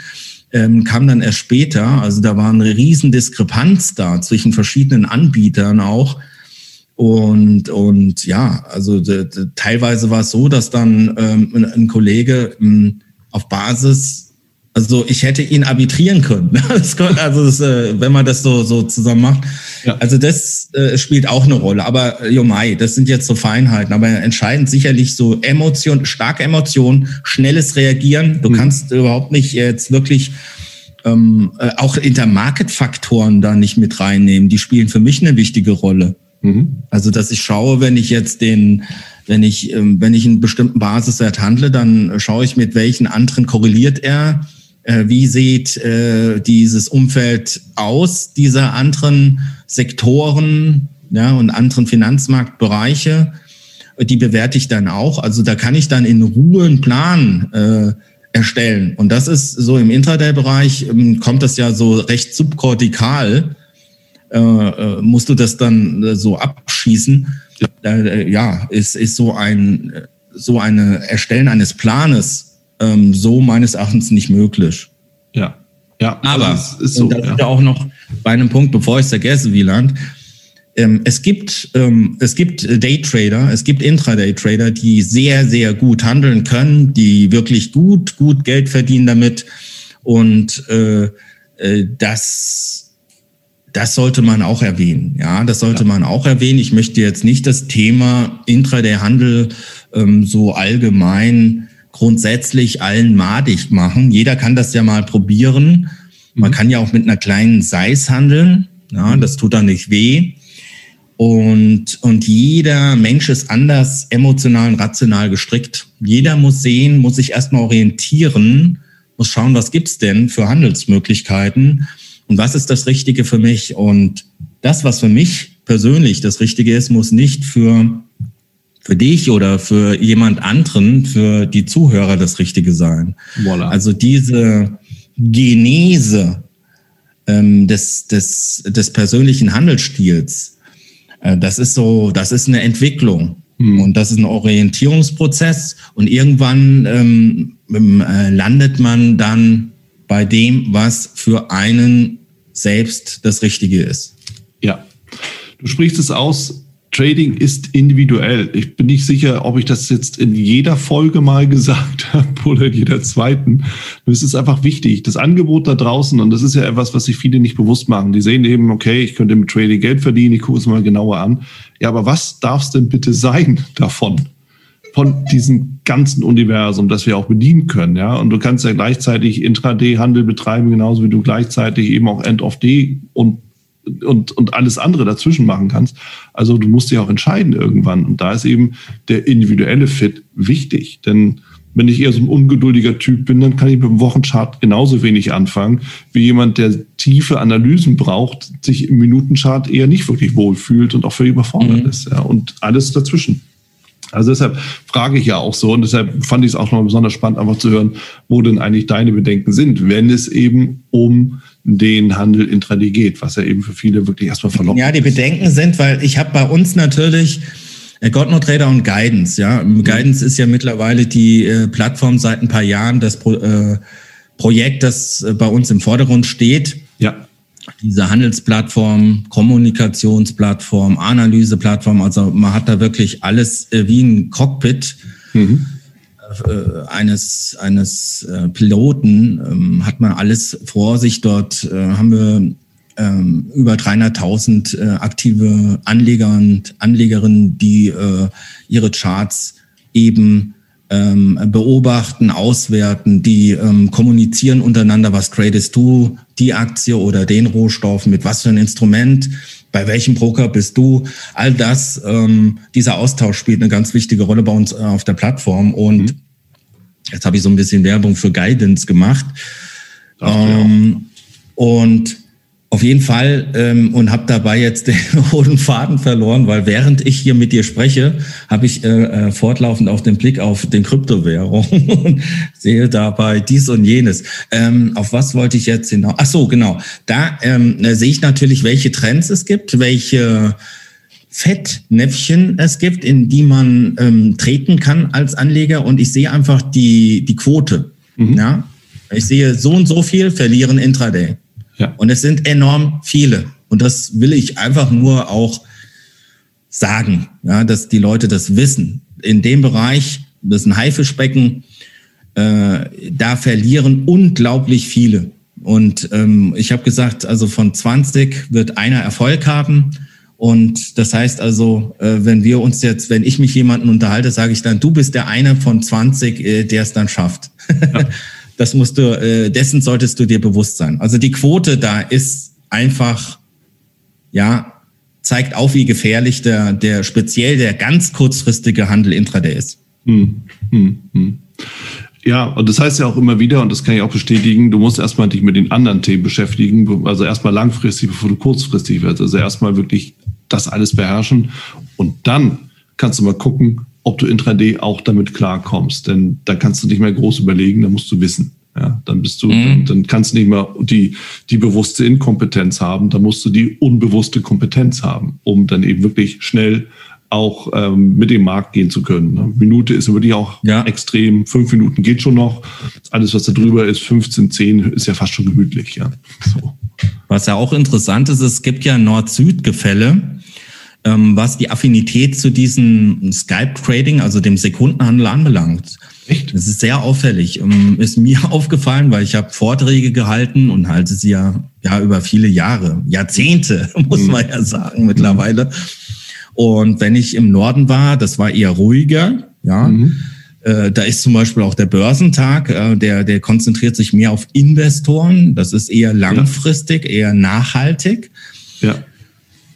ähm, kam dann erst später. Also da war eine riesen Diskrepanz da zwischen verschiedenen Anbietern auch. Und, und ja, also teilweise war es so, dass dann ähm, ein, ein Kollege ähm, auf Basis also ich hätte ihn arbitrieren können. also das, äh, wenn man das so, so zusammen macht. Ja. Also das äh, spielt auch eine Rolle. Aber äh, Jomai, das sind jetzt so Feinheiten. Aber entscheidend sicherlich so Emotion, starke Emotionen, schnelles Reagieren. Du mhm. kannst überhaupt nicht jetzt wirklich ähm, äh, auch Intermarket-Faktoren da nicht mit reinnehmen. Die spielen für mich eine wichtige Rolle. Mhm. Also dass ich schaue, wenn ich jetzt den wenn ich, ähm, wenn ich einen bestimmten Basiswert handle, dann schaue ich, mit welchen anderen korreliert er wie sieht äh, dieses Umfeld aus, dieser anderen Sektoren ja, und anderen Finanzmarktbereiche? Die bewerte ich dann auch. Also da kann ich dann in Ruhe einen Plan äh, erstellen. Und das ist so im Intraday-Bereich, ähm, kommt das ja so recht subkortikal. Äh, äh, musst du das dann äh, so abschießen. Äh, ja, ist, ist so ein so eine Erstellen eines Planes ähm, so meines Erachtens nicht möglich. Ja. Ja, aber also ist so, und da ja. ja auch noch bei einem Punkt, bevor ich es vergesse, Wieland. Ähm, es gibt, ähm, es gibt Daytrader, es gibt Intraday-Trader, die sehr, sehr gut handeln können, die wirklich gut, gut Geld verdienen damit. Und äh, äh, das, das sollte man auch erwähnen. Ja, das sollte ja. man auch erwähnen. Ich möchte jetzt nicht das Thema Intraday-Handel ähm, so allgemein grundsätzlich allen madig machen. Jeder kann das ja mal probieren. Man mhm. kann ja auch mit einer kleinen Seis handeln. Ja, das tut dann nicht weh. Und, und jeder Mensch ist anders emotional und rational gestrickt. Jeder muss sehen, muss sich erstmal orientieren, muss schauen, was gibt's denn für Handelsmöglichkeiten und was ist das Richtige für mich. Und das, was für mich persönlich das Richtige ist, muss nicht für, für dich oder für jemand anderen, für die Zuhörer das Richtige sein. Voila. Also diese Genese ähm, des, des, des persönlichen Handelsstils, äh, das ist so, das ist eine Entwicklung. Mhm. Und das ist ein Orientierungsprozess. Und irgendwann ähm, ähm, äh, landet man dann bei dem, was für einen selbst das Richtige ist. Ja, du sprichst es aus. Trading ist individuell. Ich bin nicht sicher, ob ich das jetzt in jeder Folge mal gesagt habe oder in jeder zweiten. Es ist einfach wichtig. Das Angebot da draußen, und das ist ja etwas, was sich viele nicht bewusst machen. Die sehen eben, okay, ich könnte mit Trading Geld verdienen, ich gucke es mal genauer an. Ja, aber was darf es denn bitte sein davon? Von diesem ganzen Universum, das wir auch bedienen können, ja. Und du kannst ja gleichzeitig Intraday-Handel betreiben, genauso wie du gleichzeitig eben auch End-of-Day und und, und alles andere dazwischen machen kannst. Also du musst dich auch entscheiden irgendwann. Und da ist eben der individuelle Fit wichtig. Denn wenn ich eher so ein ungeduldiger Typ bin, dann kann ich mit dem Wochenchart genauso wenig anfangen, wie jemand, der tiefe Analysen braucht, sich im Minutenchart eher nicht wirklich wohlfühlt und auch völlig überfordert mhm. ist. Ja, und alles dazwischen. Also deshalb frage ich ja auch so und deshalb fand ich es auch noch besonders spannend, einfach zu hören, wo denn eigentlich deine Bedenken sind, wenn es eben um den Handel intraday geht, was ja eben für viele wirklich erstmal verlockend ist. Ja, die Bedenken sind, weil ich habe bei uns natürlich äh, Godno Trader und Guidance, ja. Mhm. Guidance ist ja mittlerweile die äh, Plattform seit ein paar Jahren, das Pro, äh, Projekt, das äh, bei uns im Vordergrund steht. Ja. Diese Handelsplattform, Kommunikationsplattform, Analyseplattform, also man hat da wirklich alles äh, wie ein Cockpit. Mhm äh, eines, eines äh, Piloten ähm, hat man alles vor sich. Dort äh, haben wir ähm, über 300.000 äh, aktive Anleger und Anlegerinnen, die äh, ihre Charts eben ähm, beobachten, auswerten, die ähm, kommunizieren untereinander, was tradest du, die Aktie oder den Rohstoff, mit was für ein Instrument, bei welchem Broker bist du, all das, ähm, dieser Austausch spielt eine ganz wichtige Rolle bei uns äh, auf der Plattform und mhm. jetzt habe ich so ein bisschen Werbung für Guidance gemacht. Ähm, und auf jeden Fall und habe dabei jetzt den roten Faden verloren, weil während ich hier mit dir spreche, habe ich äh, äh fortlaufend auf den Blick auf den Kryptowährung und sehe dabei dies und jenes. Ähm, auf was wollte ich jetzt hinaus? Ach so, genau. Da ähm, sehe ich natürlich, welche Trends es gibt, welche Fettnäpfchen es gibt, in die man ähm, treten kann als Anleger und ich sehe einfach die, die Quote. Mhm. Ja? Ich sehe so und so viel verlieren Intraday. Ja. Und es sind enorm viele. Und das will ich einfach nur auch sagen, ja, dass die Leute das wissen. In dem Bereich, das ist ein Haifischbecken, äh, da verlieren unglaublich viele. Und ähm, ich habe gesagt, also von 20 wird einer Erfolg haben. Und das heißt also, äh, wenn wir uns jetzt, wenn ich mich jemanden unterhalte, sage ich dann, du bist der eine von 20, äh, der es dann schafft. Ja. Das musst du, äh, dessen solltest du dir bewusst sein. Also die Quote da ist einfach, ja, zeigt auf, wie gefährlich der, der speziell der ganz kurzfristige Handel intraday ist. Hm, hm, hm. Ja, und das heißt ja auch immer wieder, und das kann ich auch bestätigen, du musst erstmal dich mit den anderen Themen beschäftigen, also erstmal langfristig, bevor du kurzfristig wirst. Also erstmal wirklich das alles beherrschen und dann kannst du mal gucken, ob du intraday auch damit klarkommst. Denn da kannst du nicht mehr groß überlegen, da musst du wissen. Ja, dann bist du, mhm. dann kannst du nicht mehr die, die bewusste Inkompetenz haben, dann musst du die unbewusste Kompetenz haben, um dann eben wirklich schnell auch ähm, mit dem Markt gehen zu können. Eine Minute ist wirklich auch ja. extrem. Fünf Minuten geht schon noch. Alles, was da drüber ist, 15, 10, ist ja fast schon gemütlich. Ja. So. Was ja auch interessant ist, es gibt ja Nord-Süd-Gefälle, ähm, was die Affinität zu diesem Skype-Trading, also dem Sekundenhandel anbelangt. Echt? Das ist sehr auffällig. Ähm, ist mir aufgefallen, weil ich habe Vorträge gehalten und halte sie ja, ja über viele Jahre, Jahrzehnte, muss man ja sagen mittlerweile. Und wenn ich im Norden war, das war eher ruhiger, ja. Mhm. Äh, da ist zum Beispiel auch der Börsentag, äh, der, der konzentriert sich mehr auf Investoren. Das ist eher langfristig, ja. eher nachhaltig. Ja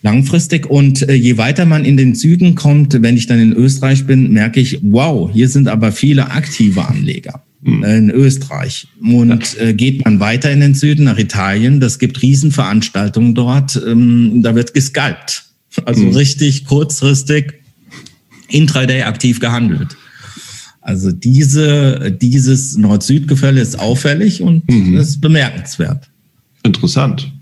langfristig. Und äh, je weiter man in den Süden kommt, wenn ich dann in Österreich bin, merke ich, wow, hier sind aber viele aktive Anleger mhm. äh, in Österreich. Und äh, geht man weiter in den Süden nach Italien, das gibt Riesenveranstaltungen dort, ähm, da wird gescalpt. Also mhm. richtig kurzfristig intraday aktiv gehandelt. Also diese, dieses Nord-Süd-Gefälle ist auffällig und mhm. ist bemerkenswert. Interessant.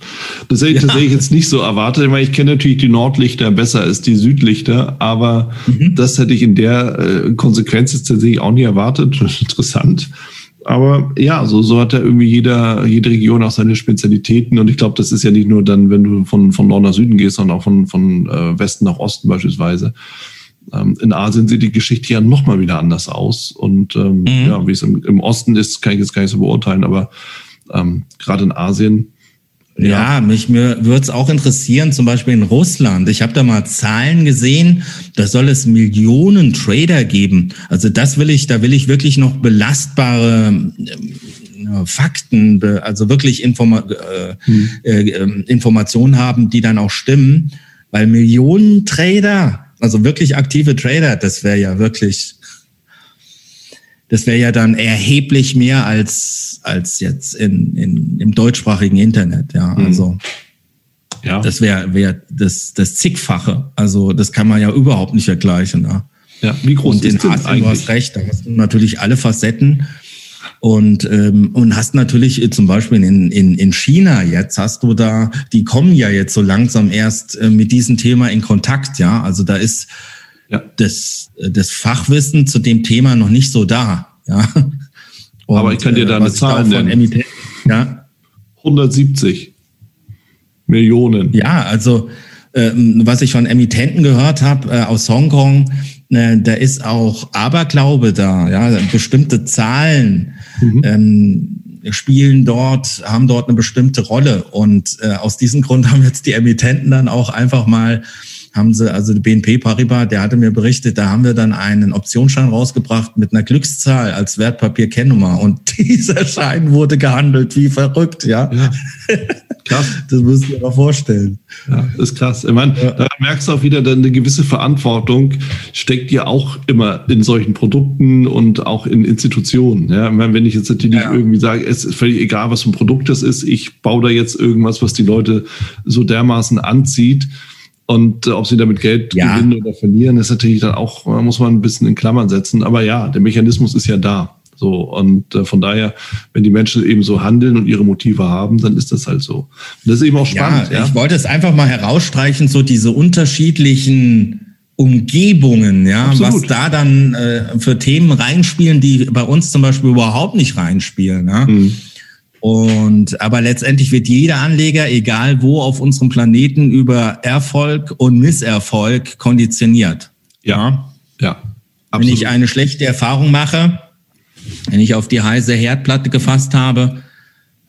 Das hätte ich ja. tatsächlich jetzt nicht so erwartet, weil ich kenne natürlich die Nordlichter besser als die Südlichter, aber mhm. das hätte ich in der äh, Konsequenz jetzt tatsächlich auch nie erwartet. Interessant. Aber ja, so, so hat ja irgendwie jeder, jede Region auch seine Spezialitäten. Und ich glaube, das ist ja nicht nur dann, wenn du von, von Nord nach Süden gehst, sondern auch von, von äh, Westen nach Osten beispielsweise. Ähm, in Asien sieht die Geschichte ja nochmal wieder anders aus. Und ähm, mhm. ja, wie es im, im Osten ist, kann ich jetzt gar nicht so beurteilen, aber ähm, gerade in Asien ja, ja mich mir würde es auch interessieren, zum Beispiel in Russland. Ich habe da mal Zahlen gesehen, da soll es Millionen Trader geben. Also das will ich, da will ich wirklich noch belastbare äh, Fakten, also wirklich Informa äh, hm. äh, ähm, Informationen haben, die dann auch stimmen. Weil Millionen Trader, also wirklich aktive Trader, das wäre ja wirklich das wäre ja dann erheblich mehr als, als jetzt in, in, im deutschsprachigen Internet. Ja, mhm. also. Ja. Das wäre wär das, das zigfache. Also das kann man ja überhaupt nicht vergleichen. Ne? Ja, wie groß und ist in Asien, eigentlich? Du hast recht, da hast du natürlich alle Facetten. Und, ähm, und hast natürlich zum Beispiel in, in, in China jetzt, hast du da, die kommen ja jetzt so langsam erst äh, mit diesem Thema in Kontakt, ja. Also da ist ja. das, das Fachwissen zu dem Thema noch nicht so da. Ja. Und, Aber ich kann dir da eine Zahl nennen. Ja. 170 Millionen. Ja, also ähm, was ich von Emittenten gehört habe äh, aus Hongkong, äh, da ist auch Aberglaube da. Ja, bestimmte Zahlen mhm. ähm, spielen dort, haben dort eine bestimmte Rolle. Und äh, aus diesem Grund haben jetzt die Emittenten dann auch einfach mal haben sie, also die BNP Paribas, der hatte mir berichtet, da haben wir dann einen Optionsschein rausgebracht mit einer Glückszahl als Wertpapierkennnummer und dieser Schein wurde gehandelt wie verrückt, ja. ja. Krass. Das müsst ihr mal vorstellen. Ja, das ist krass. Ich meine, ja. da merkst du auch wieder, eine gewisse Verantwortung steckt ja auch immer in solchen Produkten und auch in Institutionen. Ja, ich meine, wenn ich jetzt natürlich ja. irgendwie sage, es ist völlig egal, was für ein Produkt das ist, ich baue da jetzt irgendwas, was die Leute so dermaßen anzieht, und äh, ob sie damit Geld ja. gewinnen oder verlieren, ist natürlich dann auch, äh, muss man ein bisschen in Klammern setzen. Aber ja, der Mechanismus ist ja da. So, und äh, von daher, wenn die Menschen eben so handeln und ihre Motive haben, dann ist das halt so. Und das ist eben auch spannend. Ja, ja? ich wollte es einfach mal herausstreichen, so diese unterschiedlichen Umgebungen, ja, Absolut. was da dann äh, für Themen reinspielen, die bei uns zum Beispiel überhaupt nicht reinspielen. Ja? Mhm. Und aber letztendlich wird jeder Anleger, egal wo auf unserem Planeten, über Erfolg und Misserfolg konditioniert. Ja, ja. Absolut. Wenn ich eine schlechte Erfahrung mache, wenn ich auf die heiße Herdplatte gefasst habe,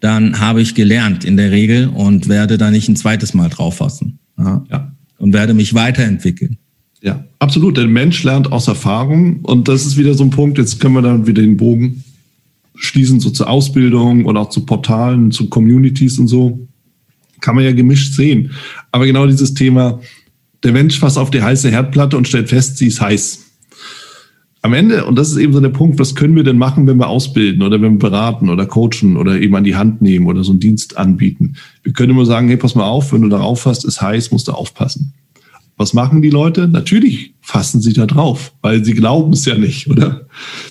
dann habe ich gelernt in der Regel und werde da nicht ein zweites Mal drauf fassen. Ja. ja. Und werde mich weiterentwickeln. Ja, absolut. Der Mensch lernt aus Erfahrung und das ist wieder so ein Punkt, jetzt können wir dann wieder den Bogen schließen, so zur Ausbildung oder auch zu Portalen, zu Communities und so, kann man ja gemischt sehen. Aber genau dieses Thema, der Mensch fasst auf die heiße Herdplatte und stellt fest, sie ist heiß. Am Ende, und das ist eben so der Punkt, was können wir denn machen, wenn wir ausbilden oder wenn wir beraten oder coachen oder eben an die Hand nehmen oder so einen Dienst anbieten? Wir können immer sagen, hey, pass mal auf, wenn du darauf fasst, ist heiß, musst du aufpassen. Was machen die Leute? Natürlich fassen sie da drauf, weil sie glauben es ja nicht, oder?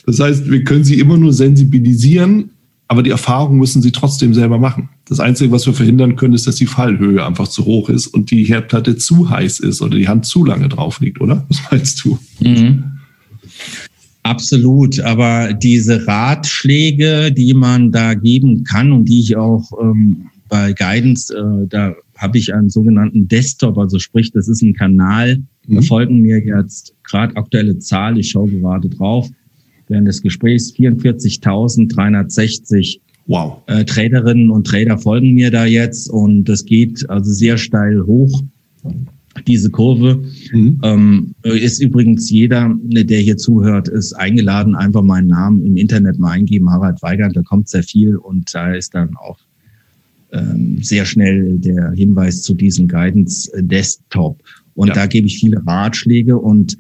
Das heißt, wir können sie immer nur sensibilisieren, aber die Erfahrung müssen sie trotzdem selber machen. Das Einzige, was wir verhindern können, ist, dass die Fallhöhe einfach zu hoch ist und die Herdplatte zu heiß ist oder die Hand zu lange drauf liegt, oder? Was meinst du? Mhm. Absolut, aber diese Ratschläge, die man da geben kann und die ich auch ähm, bei Guidance, äh, da habe ich einen sogenannten Desktop, also sprich, das ist ein Kanal. Mhm. Da folgen mir jetzt gerade aktuelle Zahl, ich schaue gerade drauf, während des Gesprächs 44.360 wow. äh, Traderinnen und Trader folgen mir da jetzt und das geht also sehr steil hoch diese Kurve. Mhm. Ähm, ist übrigens jeder, der hier zuhört, ist eingeladen, einfach meinen Namen im Internet mal eingeben, Harald Weigand, da kommt sehr viel und da ist dann auch ähm, sehr schnell der Hinweis zu diesem Guidance Desktop. Und ja. da gebe ich viele Ratschläge und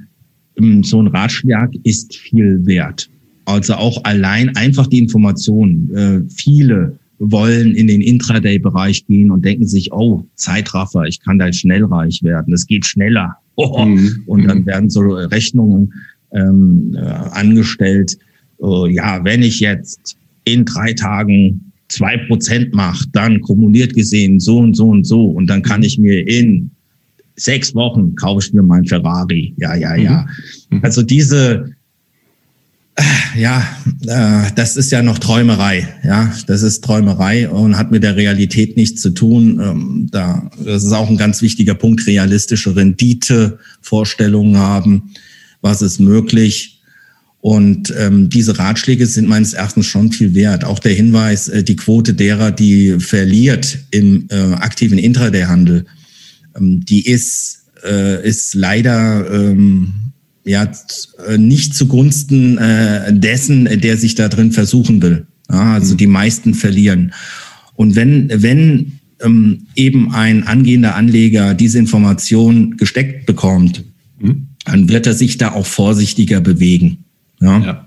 ähm, so ein Ratschlag ist viel wert. Also auch allein einfach die Information. Äh, viele wollen in den Intraday-Bereich gehen und denken sich, oh, Zeitraffer, ich kann da schnell reich werden, es geht schneller. Oh. Mhm. Und dann mhm. werden so Rechnungen ähm, äh, angestellt. Ja, wenn ich jetzt in drei Tagen zwei Prozent mache, dann kumuliert gesehen so und so und so und dann kann ich mir in sechs Wochen kaufe ich mir mein Ferrari. Ja, ja, ja. Mhm. Also diese ja, äh, das ist ja noch Träumerei. Ja, das ist Träumerei und hat mit der Realität nichts zu tun. Ähm, da, das ist auch ein ganz wichtiger Punkt, realistische Rendite, Vorstellungen haben, was ist möglich. Und ähm, diese Ratschläge sind meines Erachtens schon viel wert. Auch der Hinweis, äh, die Quote derer, die verliert im äh, aktiven Intraday-Handel, ähm, die ist, äh, ist leider ähm, ja äh, nicht zugunsten äh, dessen, der sich da drin versuchen will. Ja, also mhm. die meisten verlieren. Und wenn, wenn ähm, eben ein angehender Anleger diese Information gesteckt bekommt, mhm. dann wird er sich da auch vorsichtiger bewegen. Ja? ja.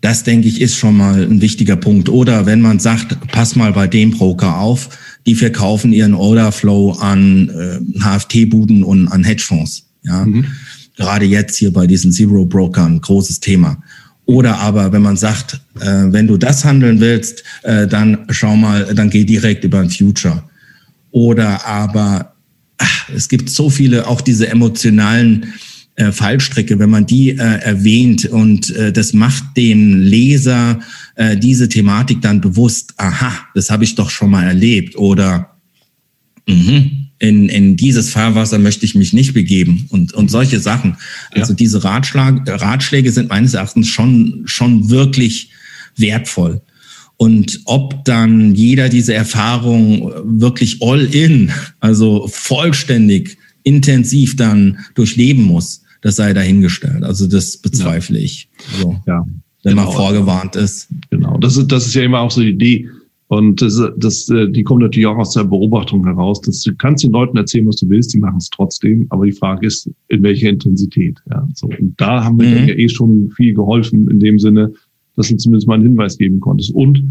Das, denke ich, ist schon mal ein wichtiger Punkt. Oder wenn man sagt, pass mal bei dem Broker auf, die verkaufen ihren Orderflow an äh, HFT-Buden und an Hedgefonds. Ja. Mhm gerade jetzt hier bei diesen Zero Brokern großes Thema. Oder aber, wenn man sagt, äh, wenn du das handeln willst, äh, dann schau mal, dann geh direkt über ein Future. Oder aber, ach, es gibt so viele, auch diese emotionalen äh, Fallstricke, wenn man die äh, erwähnt und äh, das macht dem Leser äh, diese Thematik dann bewusst, aha, das habe ich doch schon mal erlebt. Oder, mh, in, in dieses Fahrwasser möchte ich mich nicht begeben und, und solche Sachen. Also ja. diese Ratschlag, Ratschläge sind meines Erachtens schon, schon wirklich wertvoll. Und ob dann jeder diese Erfahrung wirklich all in, also vollständig, intensiv dann durchleben muss, das sei dahingestellt. Also das bezweifle ja. ich. Also, ja. Wenn genau. man vorgewarnt ist. Genau, das ist, das ist ja immer auch so die Idee und das, das, äh, die kommen natürlich auch aus der Beobachtung heraus. Dass du kannst den Leuten erzählen, was du willst, die machen es trotzdem. Aber die Frage ist, in welcher Intensität. Ja, so. Und da haben wir mhm. ja eh schon viel geholfen, in dem Sinne, dass du zumindest mal einen Hinweis geben konntest. Und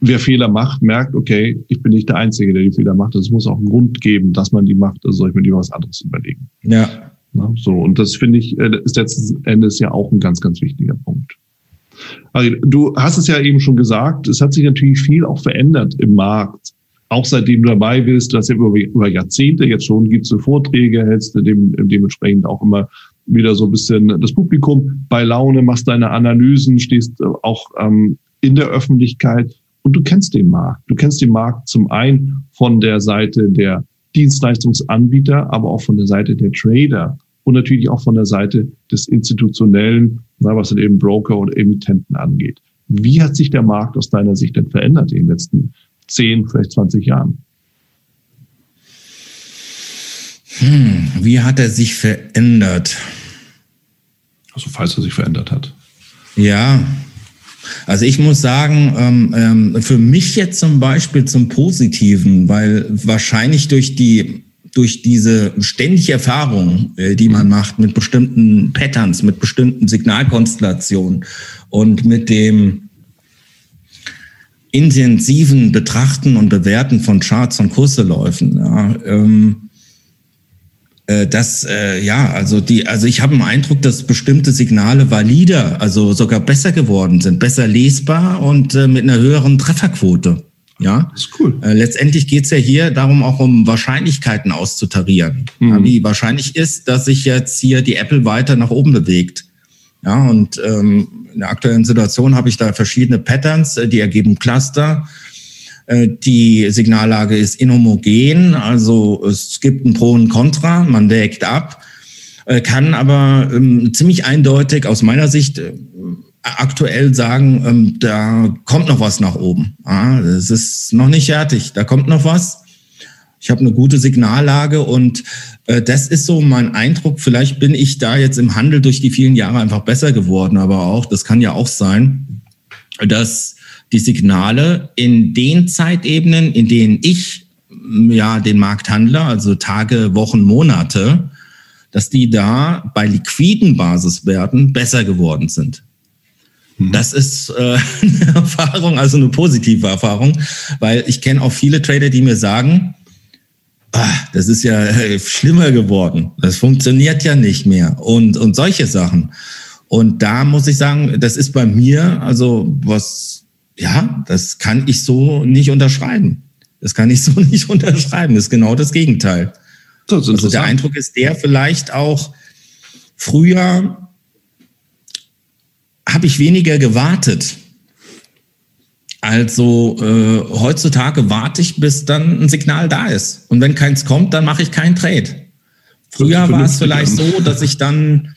wer Fehler macht, merkt, okay, ich bin nicht der Einzige, der die Fehler macht. Es muss auch einen Grund geben, dass man die macht. Also soll ich mir lieber was anderes überlegen. Ja. Na, so. Und das finde ich, äh, ist letzten Endes ja auch ein ganz, ganz wichtiger Punkt. Also, du hast es ja eben schon gesagt, es hat sich natürlich viel auch verändert im Markt. Auch seitdem du dabei bist, das ja über, über Jahrzehnte jetzt schon, gibst du Vorträge, hältst du dem, dementsprechend auch immer wieder so ein bisschen das Publikum bei Laune, machst deine Analysen, stehst auch ähm, in der Öffentlichkeit und du kennst den Markt. Du kennst den Markt zum einen von der Seite der Dienstleistungsanbieter, aber auch von der Seite der Trader und natürlich auch von der Seite des institutionellen, was dann eben Broker oder Emittenten angeht. Wie hat sich der Markt aus deiner Sicht denn verändert in den letzten 10, vielleicht 20 Jahren? Hm, wie hat er sich verändert? Also falls er sich verändert hat. Ja, also ich muss sagen, ähm, ähm, für mich jetzt zum Beispiel zum Positiven, weil wahrscheinlich durch die durch diese ständige Erfahrung, äh, die man macht mit bestimmten Patterns, mit bestimmten Signalkonstellationen und mit dem intensiven Betrachten und Bewerten von Charts und Kurseläufen, ja, ähm, äh, das, äh, ja, also die, also ich habe den Eindruck, dass bestimmte Signale valider, also sogar besser geworden sind, besser lesbar und äh, mit einer höheren Trefferquote. Ja, das ist cool. Äh, letztendlich geht es ja hier darum, auch um Wahrscheinlichkeiten auszutarieren. Mhm. Ja, wie wahrscheinlich ist, dass sich jetzt hier die Apple weiter nach oben bewegt. Ja, und ähm, in der aktuellen Situation habe ich da verschiedene Patterns, äh, die ergeben Cluster. Äh, die Signallage ist inhomogen, also es gibt ein Pro und Contra, man wägt ab, äh, kann aber ähm, ziemlich eindeutig aus meiner Sicht aktuell sagen, ähm, da kommt noch was nach oben. Es ist noch nicht fertig, da kommt noch was. Ich habe eine gute Signallage und das ist so mein Eindruck. Vielleicht bin ich da jetzt im Handel durch die vielen Jahre einfach besser geworden, aber auch, das kann ja auch sein, dass die Signale in den Zeitebenen, in denen ich ja den Markt handle, also Tage, Wochen, Monate, dass die da bei liquiden Basiswerten besser geworden sind. Mhm. Das ist äh, eine Erfahrung, also eine positive Erfahrung, weil ich kenne auch viele Trader, die mir sagen, ah, das ist ja äh, schlimmer geworden, das funktioniert ja nicht mehr und, und solche Sachen. Und da muss ich sagen, das ist bei mir, also was ja, das kann ich so nicht unterschreiben. Das kann ich so nicht unterschreiben. Das ist genau das Gegenteil. Das also der Eindruck ist der vielleicht auch, früher habe ich weniger gewartet. Also äh, heutzutage warte ich, bis dann ein Signal da ist. Und wenn keins kommt, dann mache ich keinen Trade. Früher war es vielleicht so, dass ich dann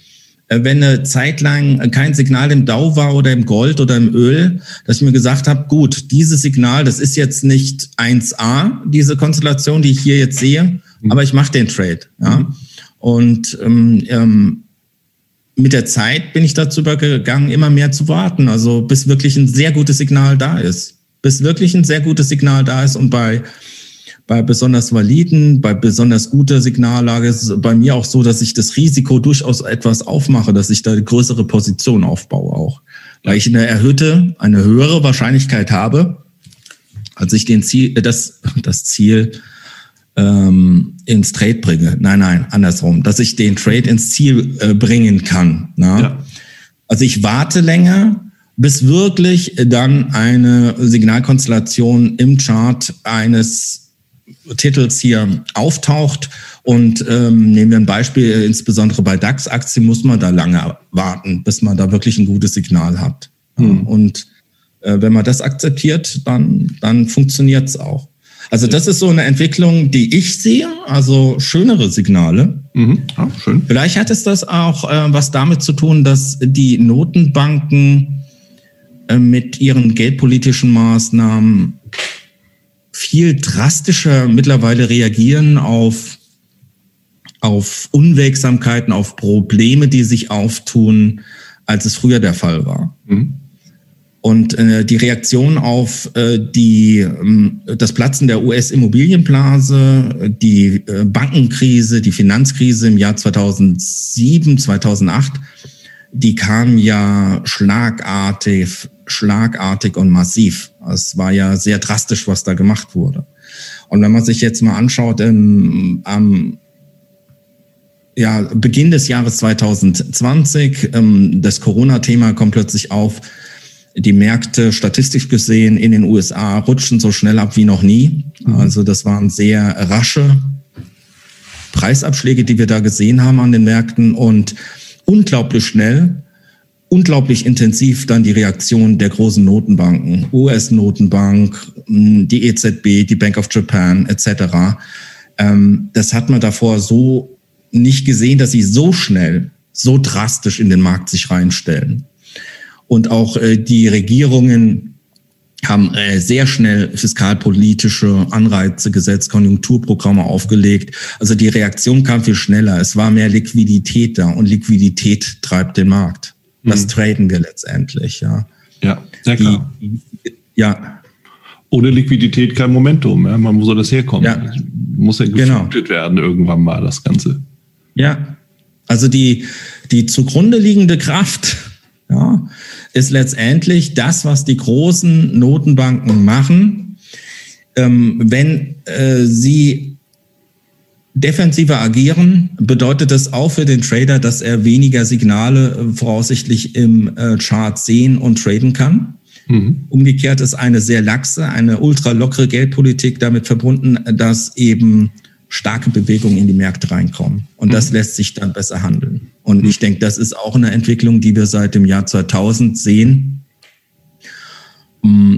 äh, wenn eine Zeit lang kein Signal im Dau war oder im Gold oder im Öl, dass ich mir gesagt habe, gut, dieses Signal, das ist jetzt nicht 1a, diese Konstellation, die ich hier jetzt sehe, mhm. aber ich mache den Trade. Ja? Und ähm, ähm, mit der Zeit bin ich dazu übergegangen, immer mehr zu warten, also bis wirklich ein sehr gutes Signal da ist. Bis wirklich ein sehr gutes Signal da ist und bei bei besonders validen, bei besonders guter Signallage ist es bei mir auch so, dass ich das Risiko durchaus etwas aufmache, dass ich da eine größere Position aufbaue auch. Weil ich eine erhöhte, eine höhere Wahrscheinlichkeit habe, als ich den Ziel, das, das Ziel ähm, ins Trade bringe. Nein, nein, andersrum, dass ich den Trade ins Ziel äh, bringen kann. Ja. Also ich warte länger, bis wirklich dann eine Signalkonstellation im Chart eines Titels hier auftaucht. Und ähm, nehmen wir ein Beispiel, insbesondere bei DAX-Aktien muss man da lange warten, bis man da wirklich ein gutes Signal hat. Mhm. Und äh, wenn man das akzeptiert, dann, dann funktioniert es auch. Also das ist so eine Entwicklung, die ich sehe, also schönere Signale. Mhm. Ja, schön. Vielleicht hat es das auch äh, was damit zu tun, dass die Notenbanken äh, mit ihren geldpolitischen Maßnahmen viel drastischer mittlerweile reagieren auf, auf Unwegsamkeiten, auf Probleme, die sich auftun, als es früher der Fall war. Mhm. Und äh, die Reaktion auf äh, die, äh, das Platzen der US-Immobilienblase, die äh, Bankenkrise, die Finanzkrise im Jahr 2007, 2008, die kam ja schlagartig, schlagartig und massiv. Es war ja sehr drastisch, was da gemacht wurde. Und wenn man sich jetzt mal anschaut, im, am ja, Beginn des Jahres 2020, ähm, das Corona-Thema kommt plötzlich auf. Die Märkte statistisch gesehen in den USA rutschen so schnell ab wie noch nie. Mhm. Also das waren sehr rasche Preisabschläge, die wir da gesehen haben an den Märkten und unglaublich schnell unglaublich intensiv dann die Reaktion der großen Notenbanken, US-Notenbank, die EZB, die Bank of Japan etc. Ähm, das hat man davor so nicht gesehen, dass sie so schnell, so drastisch in den Markt sich reinstellen. Und auch äh, die Regierungen haben äh, sehr schnell fiskalpolitische Anreize gesetzt, Konjunkturprogramme aufgelegt. Also die Reaktion kam viel schneller. Es war mehr Liquidität da und Liquidität treibt den Markt. Was mhm. traden wir letztendlich? Ja, ja sehr klar. Die, ja. Ohne Liquidität kein Momentum. Ja? Man muss das herkommen. Ja. Muss ja genau. werden irgendwann mal, das Ganze. Ja, also die, die zugrunde liegende Kraft ja, ist letztendlich das, was die großen Notenbanken machen. Ähm, wenn äh, sie defensiver agieren, bedeutet das auch für den Trader, dass er weniger Signale äh, voraussichtlich im äh, Chart sehen und traden kann. Mhm. Umgekehrt ist eine sehr laxe, eine ultra lockere Geldpolitik damit verbunden, dass eben starke Bewegungen in die Märkte reinkommen. Und mhm. das lässt sich dann besser handeln. Und mhm. ich denke, das ist auch eine Entwicklung, die wir seit dem Jahr 2000 sehen.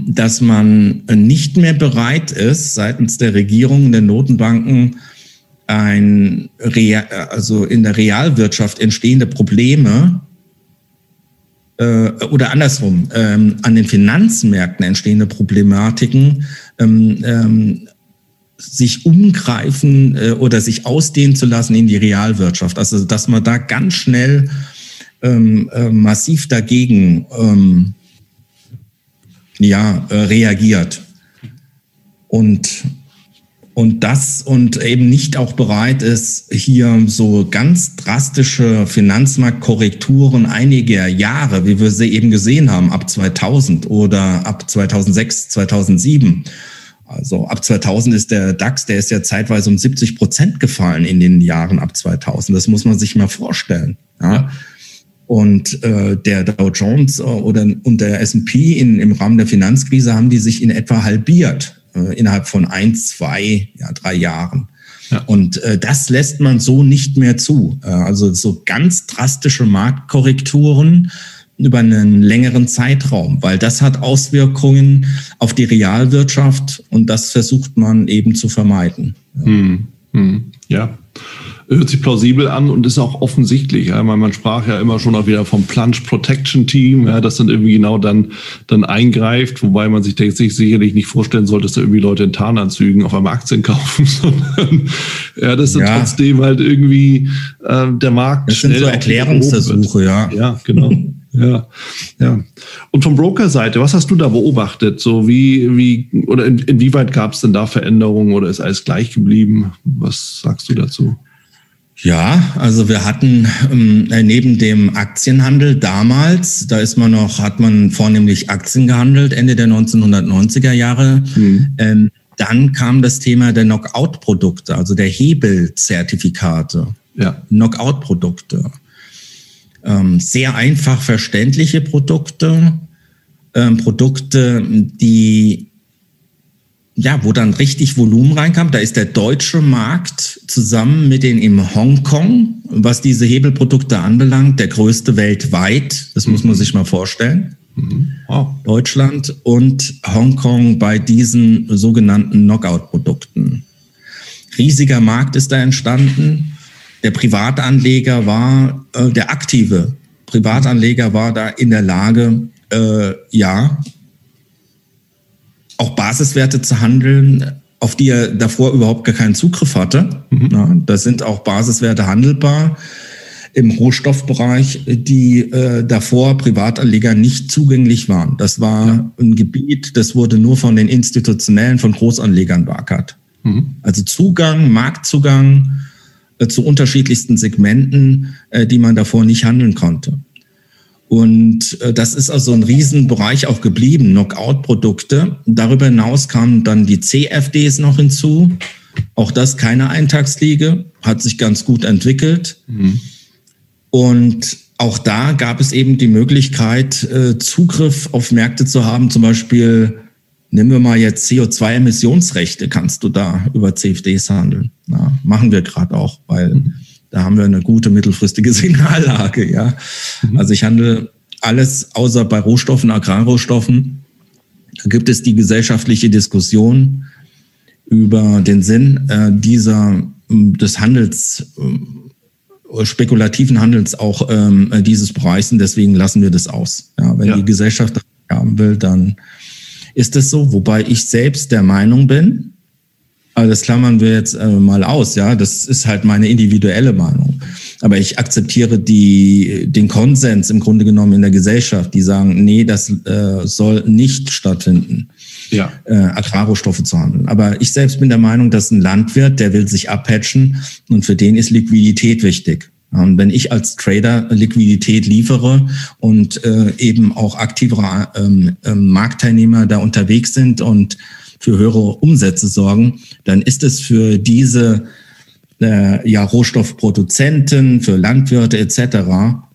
dass man nicht mehr bereit ist, seitens der Regierung, der Notenbanken, ein Real, also in der Realwirtschaft entstehende Probleme äh, oder andersrum, ähm, an den Finanzmärkten entstehende Problematiken ähm, ähm, sich umgreifen äh, oder sich ausdehnen zu lassen in die Realwirtschaft. Also dass man da ganz schnell ähm, äh, massiv dagegen ähm, ja, äh, reagiert. Und und das und eben nicht auch bereit ist, hier so ganz drastische Finanzmarktkorrekturen einiger Jahre, wie wir sie eben gesehen haben, ab 2000 oder ab 2006, 2007. Also ab 2000 ist der DAX, der ist ja zeitweise um 70 Prozent gefallen in den Jahren ab 2000. Das muss man sich mal vorstellen. Ja. Und äh, der Dow Jones äh, oder und der S&P im Rahmen der Finanzkrise haben die sich in etwa halbiert äh, innerhalb von ein, zwei, ja, drei Jahren. Ja. Und äh, das lässt man so nicht mehr zu. Äh, also so ganz drastische Marktkorrekturen über einen längeren Zeitraum, weil das hat Auswirkungen auf die Realwirtschaft und das versucht man eben zu vermeiden. Hm. Hm. Ja hört sich plausibel an und ist auch offensichtlich. Ja. Man, sprach ja immer schon auch wieder vom Plunge Protection Team, ja, das dann irgendwie genau dann, dann eingreift, wobei man sich sich sicherlich nicht vorstellen sollte, dass da irgendwie Leute in Tarnanzügen auf einmal Aktien kaufen, sondern ja, das ist ja. trotzdem halt irgendwie äh, der Markt. Das sind so Erklärungsversuche, ja. Ja, genau. Ja, ja. Und von Broker-Seite, was hast du da beobachtet? So wie, wie, oder in, inwieweit gab es denn da Veränderungen oder ist alles gleich geblieben? Was sagst du dazu? Ja, also wir hatten ähm, neben dem Aktienhandel damals, da ist man noch, hat man vornehmlich Aktien gehandelt, Ende der 1990er Jahre. Mhm. Ähm, dann kam das Thema der Knockout-Produkte, also der Hebelzertifikate. Ja. Knockout-Produkte. Ähm, sehr einfach verständliche Produkte, ähm, Produkte, die ja, wo dann richtig Volumen reinkam. Da ist der deutsche Markt zusammen mit den im Hongkong, was diese Hebelprodukte anbelangt, der größte weltweit. Das mhm. muss man mhm. sich mal vorstellen. Mhm. Wow. Deutschland und Hongkong bei diesen sogenannten Knockout-Produkten. Riesiger Markt ist da entstanden. Der Privatanleger war, äh, der aktive Privatanleger war da in der Lage, äh, ja, auch Basiswerte zu handeln, auf die er davor überhaupt gar keinen Zugriff hatte. Mhm. Ja, da sind auch Basiswerte handelbar im Rohstoffbereich, die äh, davor Privatanlegern nicht zugänglich waren. Das war ja. ein Gebiet, das wurde nur von den institutionellen, von Großanlegern beackert. Mhm. Also Zugang, Marktzugang zu unterschiedlichsten Segmenten, äh, die man davor nicht handeln konnte. Und äh, das ist also ein Riesenbereich auch geblieben, Knockout-Produkte. Darüber hinaus kamen dann die CFDs noch hinzu. Auch das keine Eintagsliege, hat sich ganz gut entwickelt. Mhm. Und auch da gab es eben die Möglichkeit, äh, Zugriff auf Märkte zu haben. Zum Beispiel, nehmen wir mal jetzt CO2-Emissionsrechte, kannst du da über CFDs handeln. Na, machen wir gerade auch, weil mhm da haben wir eine gute mittelfristige Signallage, ja. Mhm. Also ich handle alles außer bei Rohstoffen, Agrarrohstoffen. Da gibt es die gesellschaftliche Diskussion über den Sinn äh, dieser des Handels, äh, spekulativen Handels auch ähm, dieses Bereichs. deswegen lassen wir das aus. Ja, wenn ja. die Gesellschaft das haben will, dann ist es so. Wobei ich selbst der Meinung bin, aber das klammern wir jetzt äh, mal aus, ja. Das ist halt meine individuelle Meinung. Aber ich akzeptiere die, den Konsens im Grunde genommen in der Gesellschaft, die sagen, nee, das äh, soll nicht stattfinden, ja. äh, Agrarrohstoffe zu handeln. Aber ich selbst bin der Meinung, dass ein Landwirt, der will sich abhatchen und für den ist Liquidität wichtig. Und wenn ich als Trader Liquidität liefere und äh, eben auch aktivere ähm, äh, Marktteilnehmer da unterwegs sind und für höhere Umsätze sorgen, dann ist es für diese äh, ja, Rohstoffproduzenten, für Landwirte etc.,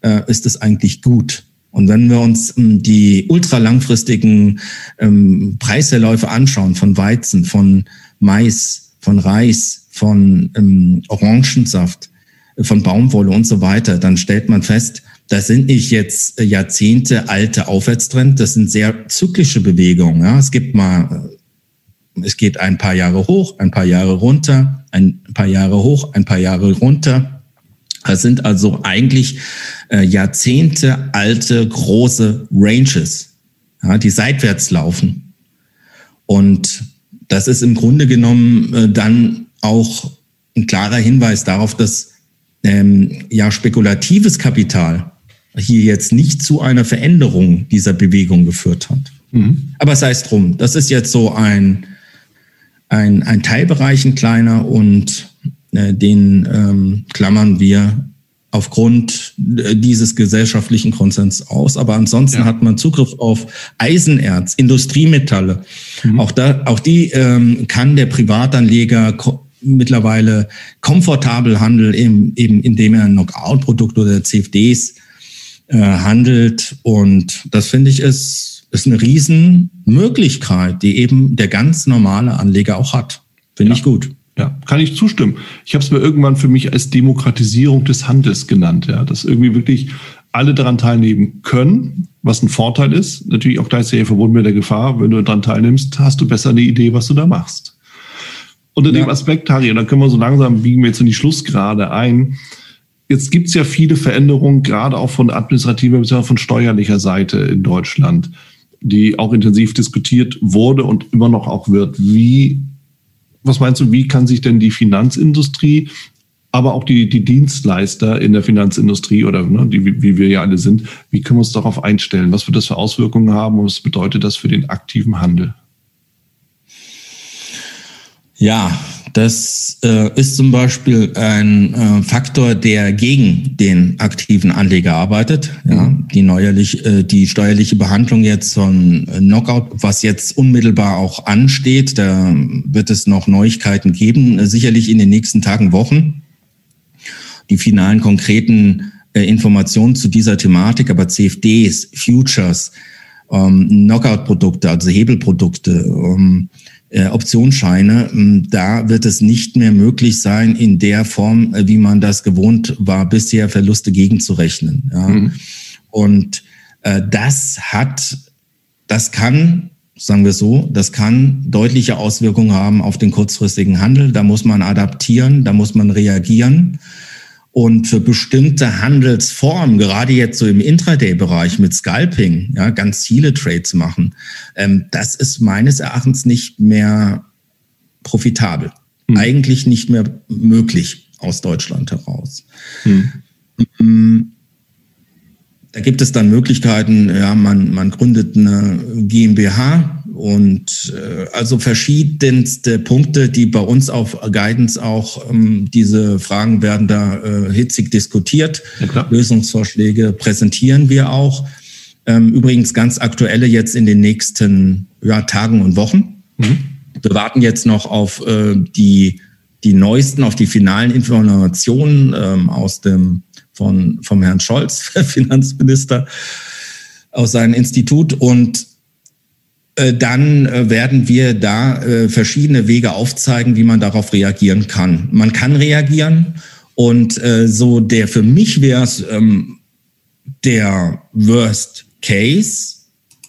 äh, ist es eigentlich gut. Und wenn wir uns ähm, die ultralangfristigen ähm, Preisverläufe anschauen von Weizen, von Mais, von Reis, von ähm, Orangensaft, von Baumwolle und so weiter, dann stellt man fest, das sind nicht jetzt Jahrzehnte alte Aufwärtstrend, das sind sehr zyklische Bewegungen. Ja. Es gibt mal, es geht ein paar Jahre hoch, ein paar Jahre runter, ein paar Jahre hoch, ein paar Jahre runter. Das sind also eigentlich äh, Jahrzehnte alte große Ranges, ja, die seitwärts laufen. Und das ist im Grunde genommen äh, dann auch ein klarer Hinweis darauf, dass ähm, ja spekulatives Kapital hier jetzt nicht zu einer Veränderung dieser Bewegung geführt hat. Mhm. Aber sei es drum, das ist jetzt so ein, ein, ein Teilbereich, ein kleiner, und äh, den ähm, klammern wir aufgrund äh, dieses gesellschaftlichen Konsens aus. Aber ansonsten ja. hat man Zugriff auf Eisenerz, Industriemetalle. Mhm. Auch, da, auch die ähm, kann der Privatanleger mittlerweile komfortabel handeln, eben, eben indem er Knockout-Produkte oder CFDs äh, handelt. Und das finde ich ist, ist eine Riesenmöglichkeit, die eben der ganz normale Anleger auch hat. Finde ja. ich gut. Ja, kann ich zustimmen. Ich habe es mir irgendwann für mich als Demokratisierung des Handels genannt, ja, dass irgendwie wirklich alle daran teilnehmen können, was ein Vorteil ist. Natürlich auch gleichzeitig verbunden mit der Gefahr, wenn du daran teilnimmst, hast du besser eine Idee, was du da machst. Unter ja. dem Aspekt, Harry, und dann können wir so langsam biegen wir jetzt in die Schlussgrade ein. Jetzt gibt es ja viele Veränderungen, gerade auch von administrativer bzw. von steuerlicher Seite in Deutschland, die auch intensiv diskutiert wurde und immer noch auch wird. Wie was meinst du, wie kann sich denn die Finanzindustrie, aber auch die, die Dienstleister in der Finanzindustrie oder ne, die, wie wir ja alle sind, wie können wir uns darauf einstellen? Was wird das für Auswirkungen haben und was bedeutet das für den aktiven Handel? Ja, das äh, ist zum Beispiel ein äh, Faktor, der gegen den aktiven Anleger arbeitet. Ja, mhm. die neuerlich, äh, die steuerliche Behandlung jetzt von Knockout, was jetzt unmittelbar auch ansteht, da wird es noch Neuigkeiten geben, äh, sicherlich in den nächsten Tagen, Wochen. Die finalen konkreten äh, Informationen zu dieser Thematik, aber CFDs, Futures, ähm, Knockout-Produkte, also Hebelprodukte, ähm, äh, Optionsscheine, ähm, da wird es nicht mehr möglich sein, in der Form, äh, wie man das gewohnt war, bisher Verluste gegenzurechnen. Ja. Mhm. Und äh, das hat, das kann, sagen wir so, das kann deutliche Auswirkungen haben auf den kurzfristigen Handel. Da muss man adaptieren, da muss man reagieren. Und für bestimmte Handelsformen, gerade jetzt so im Intraday-Bereich mit Scalping, ja, ganz viele Trades machen, ähm, das ist meines Erachtens nicht mehr profitabel. Hm. Eigentlich nicht mehr möglich aus Deutschland heraus. Hm. Da gibt es dann Möglichkeiten, ja, man, man gründet eine GmbH, und äh, also verschiedenste Punkte, die bei uns auf Guidance auch ähm, diese Fragen werden da äh, hitzig diskutiert. Ja, Lösungsvorschläge präsentieren wir auch. Ähm, übrigens ganz aktuelle jetzt in den nächsten ja, Tagen und Wochen. Mhm. Wir warten jetzt noch auf äh, die, die neuesten, auf die finalen Informationen ähm, aus dem von vom Herrn Scholz, Finanzminister, aus seinem Institut und dann äh, werden wir da äh, verschiedene Wege aufzeigen, wie man darauf reagieren kann. Man kann reagieren und so der für mich wäre es ähm, der Worst Case,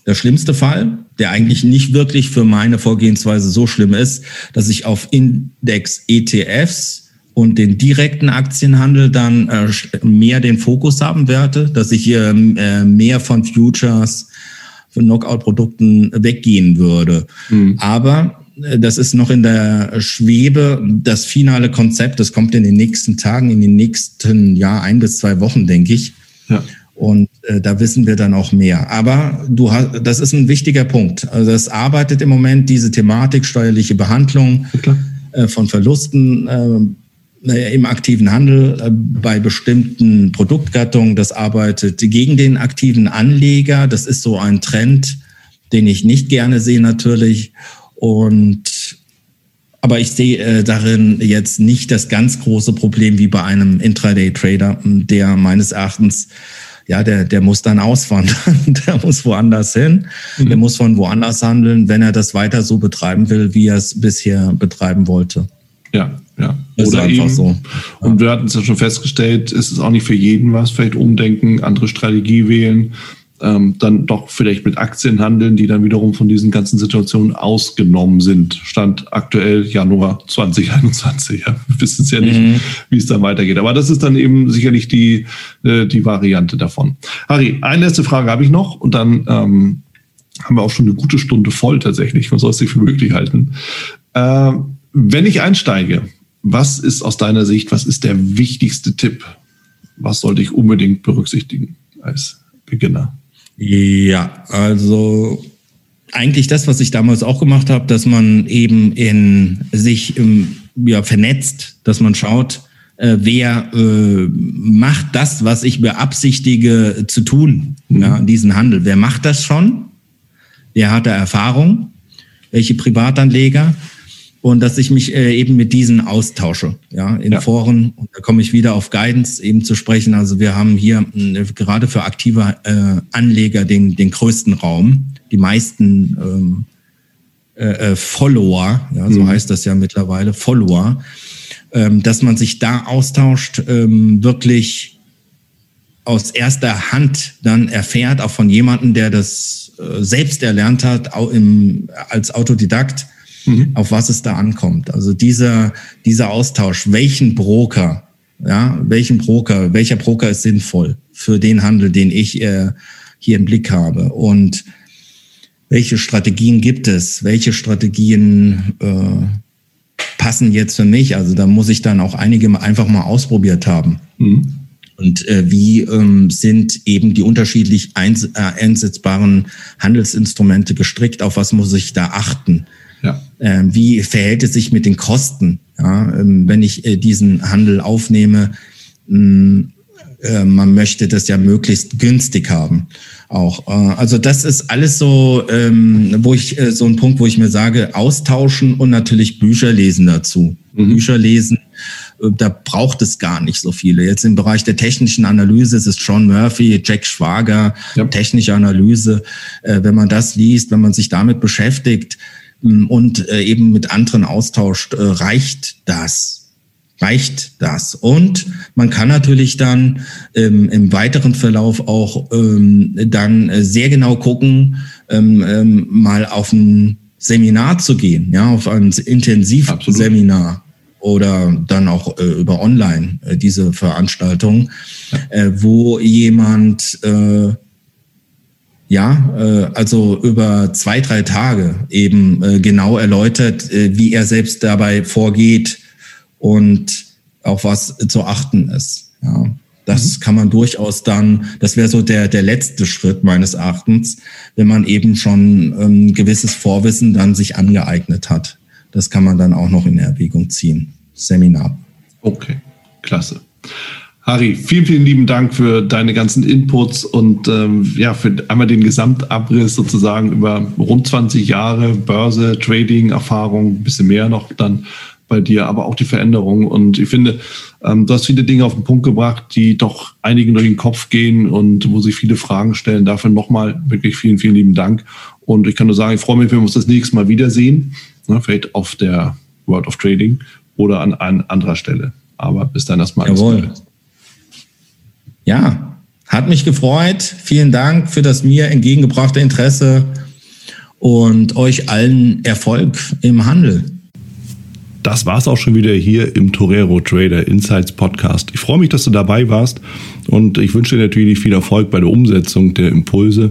der schlimmste Fall, der eigentlich nicht wirklich für meine Vorgehensweise so schlimm ist, dass ich auf Index-ETFs und den direkten Aktienhandel dann mehr den Fokus haben werde, dass ich hier mehr von Futures von Knockout-Produkten weggehen würde. Mhm. Aber äh, das ist noch in der Schwebe. Das finale Konzept, das kommt in den nächsten Tagen, in den nächsten Jahr, ein bis zwei Wochen, denke ich. Ja. Und äh, da wissen wir dann auch mehr. Aber du hast, das ist ein wichtiger Punkt. Also das arbeitet im Moment diese Thematik steuerliche Behandlung äh, von Verlusten. Äh, im aktiven Handel äh, bei bestimmten Produktgattungen. Das arbeitet gegen den aktiven Anleger. Das ist so ein Trend, den ich nicht gerne sehe natürlich. Und aber ich sehe äh, darin jetzt nicht das ganz große Problem wie bei einem Intraday-Trader, der meines Erachtens ja, der, der muss dann auswandern, der muss woanders hin, mhm. der muss von woanders handeln, wenn er das weiter so betreiben will, wie er es bisher betreiben wollte. Ja, Ja. Oder eben, so. Und wir hatten es ja schon festgestellt, es ist auch nicht für jeden was, vielleicht umdenken, andere Strategie wählen ähm, dann doch vielleicht mit Aktien handeln, die dann wiederum von diesen ganzen Situationen ausgenommen sind. Stand aktuell Januar 2021. Ja. Wir wissen es ja nicht, mhm. wie es dann weitergeht. Aber das ist dann eben sicherlich die, äh, die Variante davon. Harry, eine letzte Frage habe ich noch und dann ähm, haben wir auch schon eine gute Stunde voll tatsächlich. Man soll es sich für möglich halten. Äh, wenn ich einsteige, was ist aus deiner Sicht, was ist der wichtigste Tipp? Was sollte ich unbedingt berücksichtigen als Beginner? Ja, also eigentlich das, was ich damals auch gemacht habe, dass man eben in sich im, ja, vernetzt, dass man schaut, äh, wer äh, macht das, was ich beabsichtige zu tun, mhm. ja, diesen Handel. Wer macht das schon? Wer hat da Erfahrung? Welche Privatanleger? Und dass ich mich äh, eben mit diesen austausche, ja, in ja. Foren. Und da komme ich wieder auf Guidance eben zu sprechen. Also wir haben hier äh, gerade für aktive äh, Anleger den, den größten Raum, die meisten ähm, äh, äh Follower, ja, so mhm. heißt das ja mittlerweile, Follower, ähm, dass man sich da austauscht, ähm, wirklich aus erster Hand dann erfährt, auch von jemandem, der das äh, selbst erlernt hat, auch im, als Autodidakt mhm. auf was es da ankommt. Also dieser, dieser Austausch, welchen Broker, ja, welchen Broker, welcher Broker ist sinnvoll für den Handel, den ich äh, hier im Blick habe und welche Strategien gibt es, welche Strategien äh, passen jetzt für mich. Also da muss ich dann auch einige einfach mal ausprobiert haben. Mhm. Und äh, wie ähm, sind eben die unterschiedlich eins, äh, einsetzbaren Handelsinstrumente gestrickt? Auf was muss ich da achten? Ja. Ähm, wie verhält es sich mit den Kosten, ja, ähm, wenn ich äh, diesen Handel aufnehme? Mh, äh, man möchte das ja möglichst günstig haben. Auch. Äh, also das ist alles so, ähm, wo ich äh, so ein Punkt, wo ich mir sage, austauschen und natürlich Bücher lesen dazu. Mhm. Bücher lesen, da braucht es gar nicht so viele. Jetzt im Bereich der technischen Analyse ist es John Murphy, Jack Schwager, ja. technische Analyse. Äh, wenn man das liest, wenn man sich damit beschäftigt, und äh, eben mit anderen austauscht, äh, reicht das. Reicht das? Und man kann natürlich dann ähm, im weiteren Verlauf auch ähm, dann äh, sehr genau gucken, ähm, ähm, mal auf ein Seminar zu gehen, ja, auf ein Intensivseminar oder dann auch äh, über online äh, diese Veranstaltung, äh, wo jemand äh, ja, äh, also über zwei, drei Tage eben äh, genau erläutert, äh, wie er selbst dabei vorgeht und auf was zu achten ist. Ja, das mhm. kann man durchaus dann, das wäre so der, der letzte Schritt meines Erachtens, wenn man eben schon ähm, gewisses Vorwissen dann sich angeeignet hat. Das kann man dann auch noch in Erwägung ziehen. Seminar. Okay, klasse. Harry, vielen, vielen lieben Dank für deine ganzen Inputs und ähm, ja, für einmal den Gesamtabriss sozusagen über rund 20 Jahre Börse, Trading, Erfahrung, ein bisschen mehr noch dann bei dir, aber auch die Veränderung. Und ich finde, ähm, du hast viele Dinge auf den Punkt gebracht, die doch einigen durch den Kopf gehen und wo sich viele Fragen stellen. Dafür nochmal wirklich vielen, vielen lieben Dank. Und ich kann nur sagen, ich freue mich, wenn wir uns das nächste Mal wiedersehen. Ne, vielleicht auf der World of Trading oder an, an anderer Stelle. Aber bis dann erstmal. Jawohl ja, hat mich gefreut. Vielen Dank für das mir entgegengebrachte Interesse und euch allen Erfolg im Handel. Das war's auch schon wieder hier im Torero Trader Insights Podcast. Ich freue mich, dass du dabei warst und ich wünsche dir natürlich viel Erfolg bei der Umsetzung der Impulse